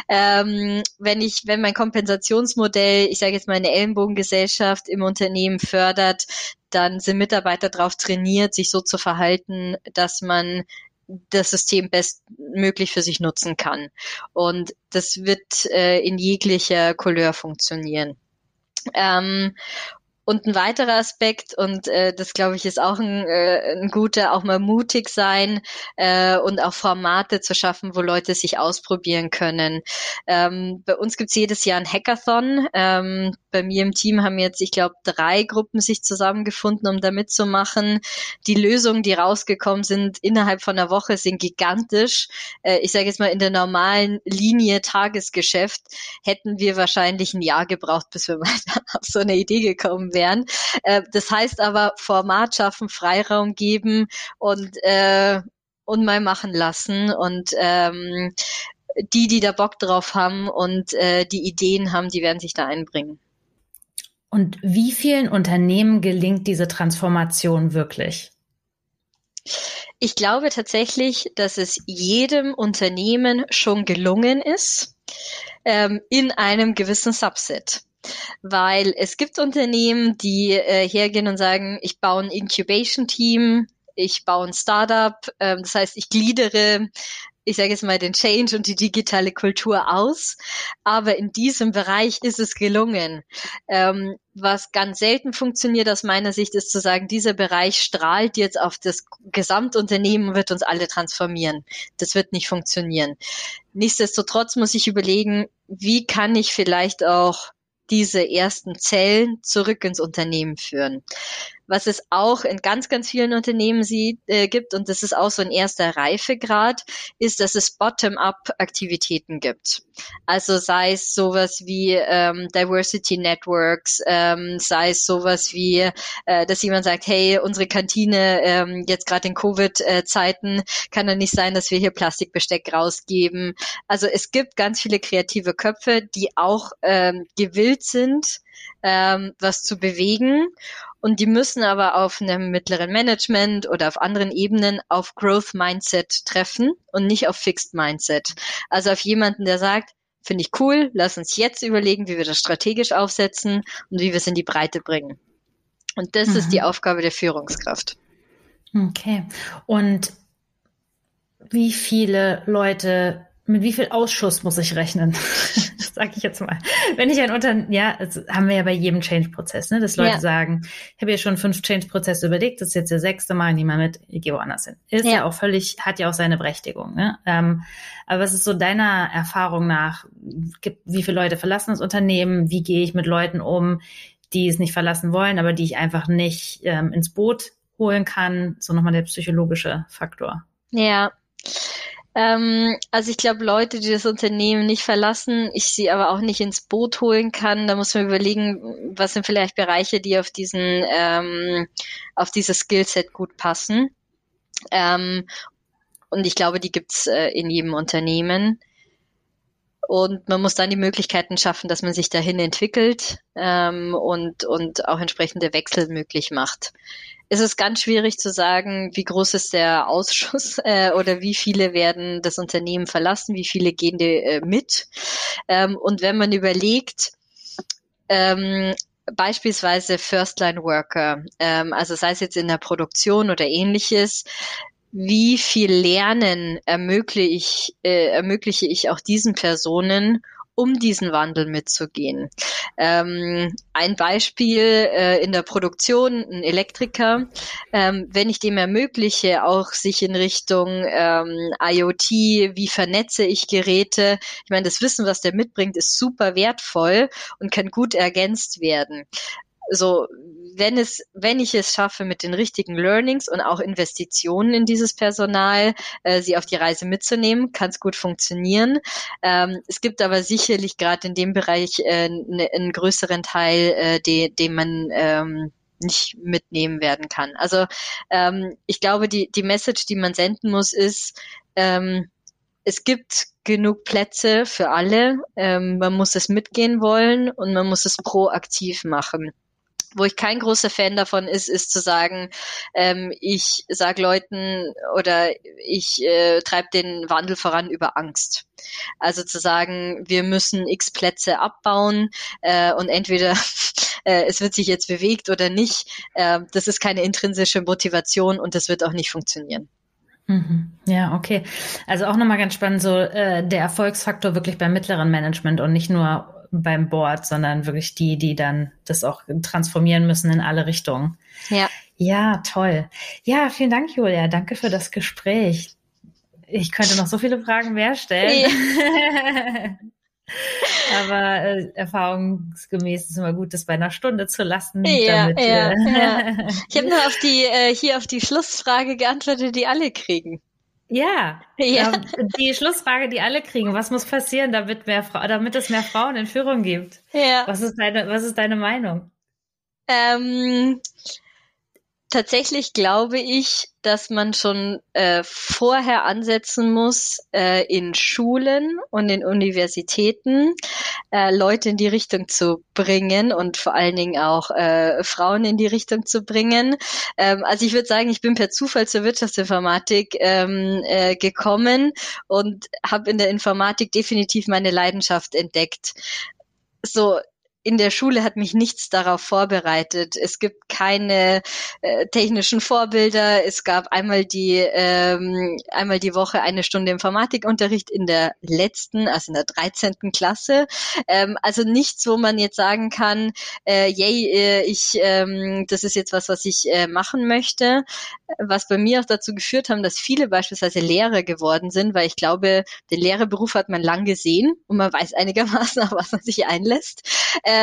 Ähm, wenn ich, wenn mein Kompensationsmodell, ich sage jetzt mal eine Ellenbogengesellschaft im Unternehmen fördert, dann sind Mitarbeiter darauf trainiert, sich so zu verhalten, dass man das System bestmöglich für sich nutzen kann. Und das wird äh, in jeglicher Couleur funktionieren. Ähm, und ein weiterer Aspekt, und äh, das glaube ich ist auch ein, äh, ein guter, auch mal mutig sein äh, und auch Formate zu schaffen, wo Leute sich ausprobieren können. Ähm, bei uns gibt's jedes Jahr ein Hackathon. Ähm, bei mir im Team haben jetzt, ich glaube, drei Gruppen sich zusammengefunden, um da mitzumachen. Die Lösungen, die rausgekommen sind innerhalb von einer Woche, sind gigantisch. Äh, ich sage jetzt mal, in der normalen Linie Tagesgeschäft hätten wir wahrscheinlich ein Jahr gebraucht, bis wir mal auf so eine Idee gekommen wären. Äh, das heißt aber Format schaffen, Freiraum geben und äh, und mal machen lassen und ähm, die, die da Bock drauf haben und äh, die Ideen haben, die werden sich da einbringen. Und wie vielen Unternehmen gelingt diese Transformation wirklich? Ich glaube tatsächlich, dass es jedem Unternehmen schon gelungen ist, ähm, in einem gewissen Subset weil es gibt Unternehmen, die äh, hergehen und sagen, ich baue ein Incubation-Team, ich baue ein Startup, ähm, das heißt, ich gliedere ich sage jetzt mal, den Change und die digitale Kultur aus. Aber in diesem Bereich ist es gelungen. Ähm, was ganz selten funktioniert aus meiner Sicht, ist zu sagen, dieser Bereich strahlt jetzt auf das Gesamtunternehmen und wird uns alle transformieren. Das wird nicht funktionieren. Nichtsdestotrotz muss ich überlegen, wie kann ich vielleicht auch diese ersten Zellen zurück ins Unternehmen führen. Was es auch in ganz, ganz vielen Unternehmen sieht, äh, gibt, und das ist auch so ein erster Reifegrad, ist, dass es Bottom-up-Aktivitäten gibt. Also sei es sowas wie ähm, Diversity Networks, ähm, sei es sowas wie, äh, dass jemand sagt, hey, unsere Kantine ähm, jetzt gerade in Covid-Zeiten kann ja nicht sein, dass wir hier Plastikbesteck rausgeben. Also es gibt ganz viele kreative Köpfe, die auch ähm, gewillt sind, ähm, was zu bewegen. Und die müssen aber auf einem mittleren Management oder auf anderen Ebenen auf Growth Mindset treffen und nicht auf Fixed Mindset. Also auf jemanden, der sagt, finde ich cool, lass uns jetzt überlegen, wie wir das strategisch aufsetzen und wie wir es in die Breite bringen. Und das mhm. ist die mhm. Aufgabe der Führungskraft. Okay. Und wie viele Leute mit wie viel Ausschuss muss ich rechnen? das sage ich jetzt mal. Wenn ich ein Unternehmen, ja, das haben wir ja bei jedem Change-Prozess, ne, dass Leute ja. sagen, ich habe ja schon fünf Change-Prozesse überlegt, das ist jetzt der sechste Mal, niemand mit, ich gehe woanders hin. Ist ja. ja. auch völlig, hat ja auch seine Berechtigung. Ne? Ähm, aber was ist so deiner Erfahrung nach, gibt, wie viele Leute verlassen das Unternehmen, wie gehe ich mit Leuten um, die es nicht verlassen wollen, aber die ich einfach nicht ähm, ins Boot holen kann? So nochmal der psychologische Faktor. Ja. Ähm, also ich glaube, Leute, die das Unternehmen nicht verlassen, ich sie aber auch nicht ins Boot holen kann, da muss man überlegen, was sind vielleicht Bereiche, die auf diesen, ähm, auf dieses Skillset gut passen. Ähm, und ich glaube, die gibt's äh, in jedem Unternehmen. Und man muss dann die Möglichkeiten schaffen, dass man sich dahin entwickelt ähm, und, und auch entsprechende Wechsel möglich macht. Es ist ganz schwierig zu sagen, wie groß ist der Ausschuss äh, oder wie viele werden das Unternehmen verlassen, wie viele gehen die, äh, mit. Ähm, und wenn man überlegt, ähm, beispielsweise First-Line Worker, ähm, also sei es jetzt in der Produktion oder ähnliches, wie viel Lernen ermögliche ich, äh, ermögliche ich auch diesen Personen, um diesen Wandel mitzugehen. Ähm, ein Beispiel äh, in der Produktion, ein Elektriker, ähm, wenn ich dem ermögliche, auch sich in Richtung ähm, IoT, wie vernetze ich Geräte, ich meine, das Wissen, was der mitbringt, ist super wertvoll und kann gut ergänzt werden so, wenn es, wenn ich es schaffe, mit den richtigen Learnings und auch Investitionen in dieses Personal, äh, sie auf die Reise mitzunehmen, kann es gut funktionieren. Ähm, es gibt aber sicherlich gerade in dem Bereich äh, ne, einen größeren Teil, äh, de, den man ähm, nicht mitnehmen werden kann. Also ähm, ich glaube, die, die Message, die man senden muss, ist, ähm, es gibt genug Plätze für alle. Ähm, man muss es mitgehen wollen und man muss es proaktiv machen. Wo ich kein großer Fan davon ist, ist zu sagen, ähm, ich sage Leuten oder ich äh, treibe den Wandel voran über Angst. Also zu sagen, wir müssen x Plätze abbauen äh, und entweder äh, es wird sich jetzt bewegt oder nicht, äh, das ist keine intrinsische Motivation und das wird auch nicht funktionieren. Mhm. Ja, okay. Also auch nochmal ganz spannend, so äh, der Erfolgsfaktor wirklich beim mittleren Management und nicht nur beim Board, sondern wirklich die, die dann das auch transformieren müssen in alle Richtungen. Ja. Ja, toll. Ja, vielen Dank, Julia. Danke für das Gespräch. Ich könnte noch so viele Fragen mehr stellen. Ja. Aber äh, erfahrungsgemäß ist es immer gut, das bei einer Stunde zu lassen. Ja, damit, ja, äh, ja. Ich habe nur auf die äh, hier auf die Schlussfrage geantwortet, die alle kriegen. Ja, ja. die Schlussfrage, die alle kriegen. Was muss passieren, damit, mehr, damit es mehr Frauen in Führung gibt? Ja. Was ist deine, was ist deine Meinung? Ähm, tatsächlich glaube ich, dass man schon äh, vorher ansetzen muss äh, in Schulen und in Universitäten äh, Leute in die Richtung zu bringen und vor allen Dingen auch äh, Frauen in die Richtung zu bringen. Ähm, also ich würde sagen, ich bin per Zufall zur Wirtschaftsinformatik ähm, äh, gekommen und habe in der Informatik definitiv meine Leidenschaft entdeckt. So, in der Schule hat mich nichts darauf vorbereitet. Es gibt keine äh, technischen Vorbilder. Es gab einmal die ähm, einmal die Woche eine Stunde Informatikunterricht in der letzten, also in der 13. Klasse. Ähm, also nichts, wo man jetzt sagen kann, äh, yay, äh, ich ähm, das ist jetzt was, was ich äh, machen möchte. Was bei mir auch dazu geführt haben, dass viele beispielsweise Lehrer geworden sind, weil ich glaube, den Lehrerberuf hat man lang gesehen und man weiß einigermaßen, auf was man sich einlässt. Ähm,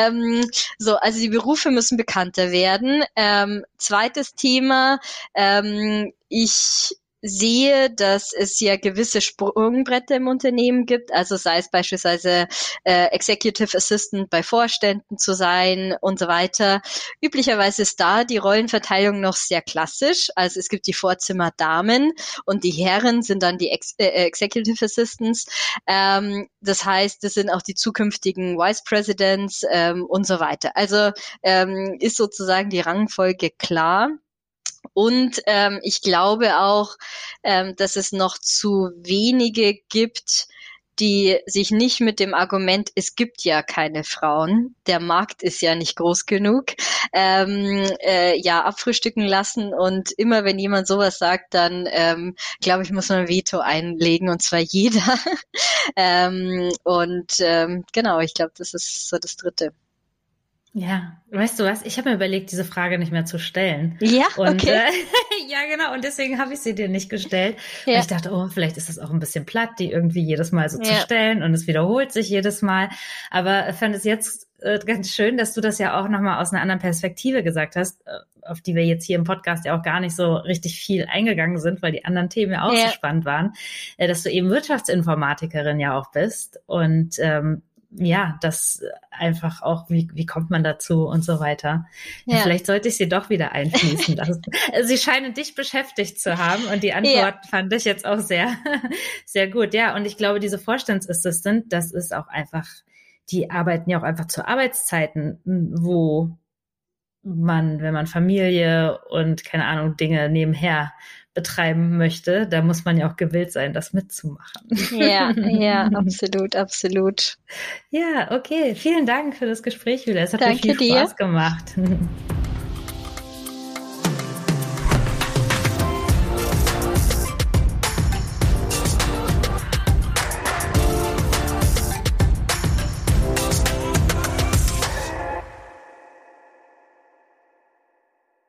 so, also die Berufe müssen bekannter werden. Ähm, zweites Thema, ähm, ich sehe, dass es ja gewisse Sprungbretter im Unternehmen gibt, also sei es beispielsweise äh, Executive Assistant bei Vorständen zu sein und so weiter. Üblicherweise ist da die Rollenverteilung noch sehr klassisch, also es gibt die Vorzimmerdamen und die Herren sind dann die Ex äh, Executive Assistants. Ähm, das heißt, das sind auch die zukünftigen Vice Presidents ähm, und so weiter. Also ähm, ist sozusagen die Rangfolge klar. Und ähm, ich glaube auch, ähm, dass es noch zu wenige gibt, die sich nicht mit dem Argument, es gibt ja keine Frauen, der Markt ist ja nicht groß genug, ähm, äh, ja, abfrühstücken lassen. Und immer wenn jemand sowas sagt, dann ähm, glaube ich, muss man ein Veto einlegen und zwar jeder. ähm, und ähm, genau, ich glaube, das ist so das Dritte. Ja, weißt du was? Ich habe mir überlegt, diese Frage nicht mehr zu stellen. Ja, und, okay. Äh, ja, genau. Und deswegen habe ich sie dir nicht gestellt. Ja. Ich dachte, oh, vielleicht ist das auch ein bisschen platt, die irgendwie jedes Mal so ja. zu stellen und es wiederholt sich jedes Mal. Aber ich fand es jetzt äh, ganz schön, dass du das ja auch nochmal aus einer anderen Perspektive gesagt hast, äh, auf die wir jetzt hier im Podcast ja auch gar nicht so richtig viel eingegangen sind, weil die anderen Themen ja auch ja. so spannend waren, äh, dass du eben Wirtschaftsinformatikerin ja auch bist und ähm, ja, das einfach auch, wie, wie kommt man dazu und so weiter. Ja. Vielleicht sollte ich sie doch wieder einfließen lassen. sie scheinen dich beschäftigt zu haben und die Antwort ja. fand ich jetzt auch sehr, sehr gut. Ja, und ich glaube, diese Vorstandsassistent, das ist auch einfach, die arbeiten ja auch einfach zu Arbeitszeiten, wo man, wenn man Familie und keine Ahnung, Dinge nebenher betreiben möchte, da muss man ja auch gewillt sein, das mitzumachen. Ja, ja, absolut, absolut. Ja, okay. Vielen Dank für das Gespräch, Julia. Es hat Danke viel Spaß dir. gemacht.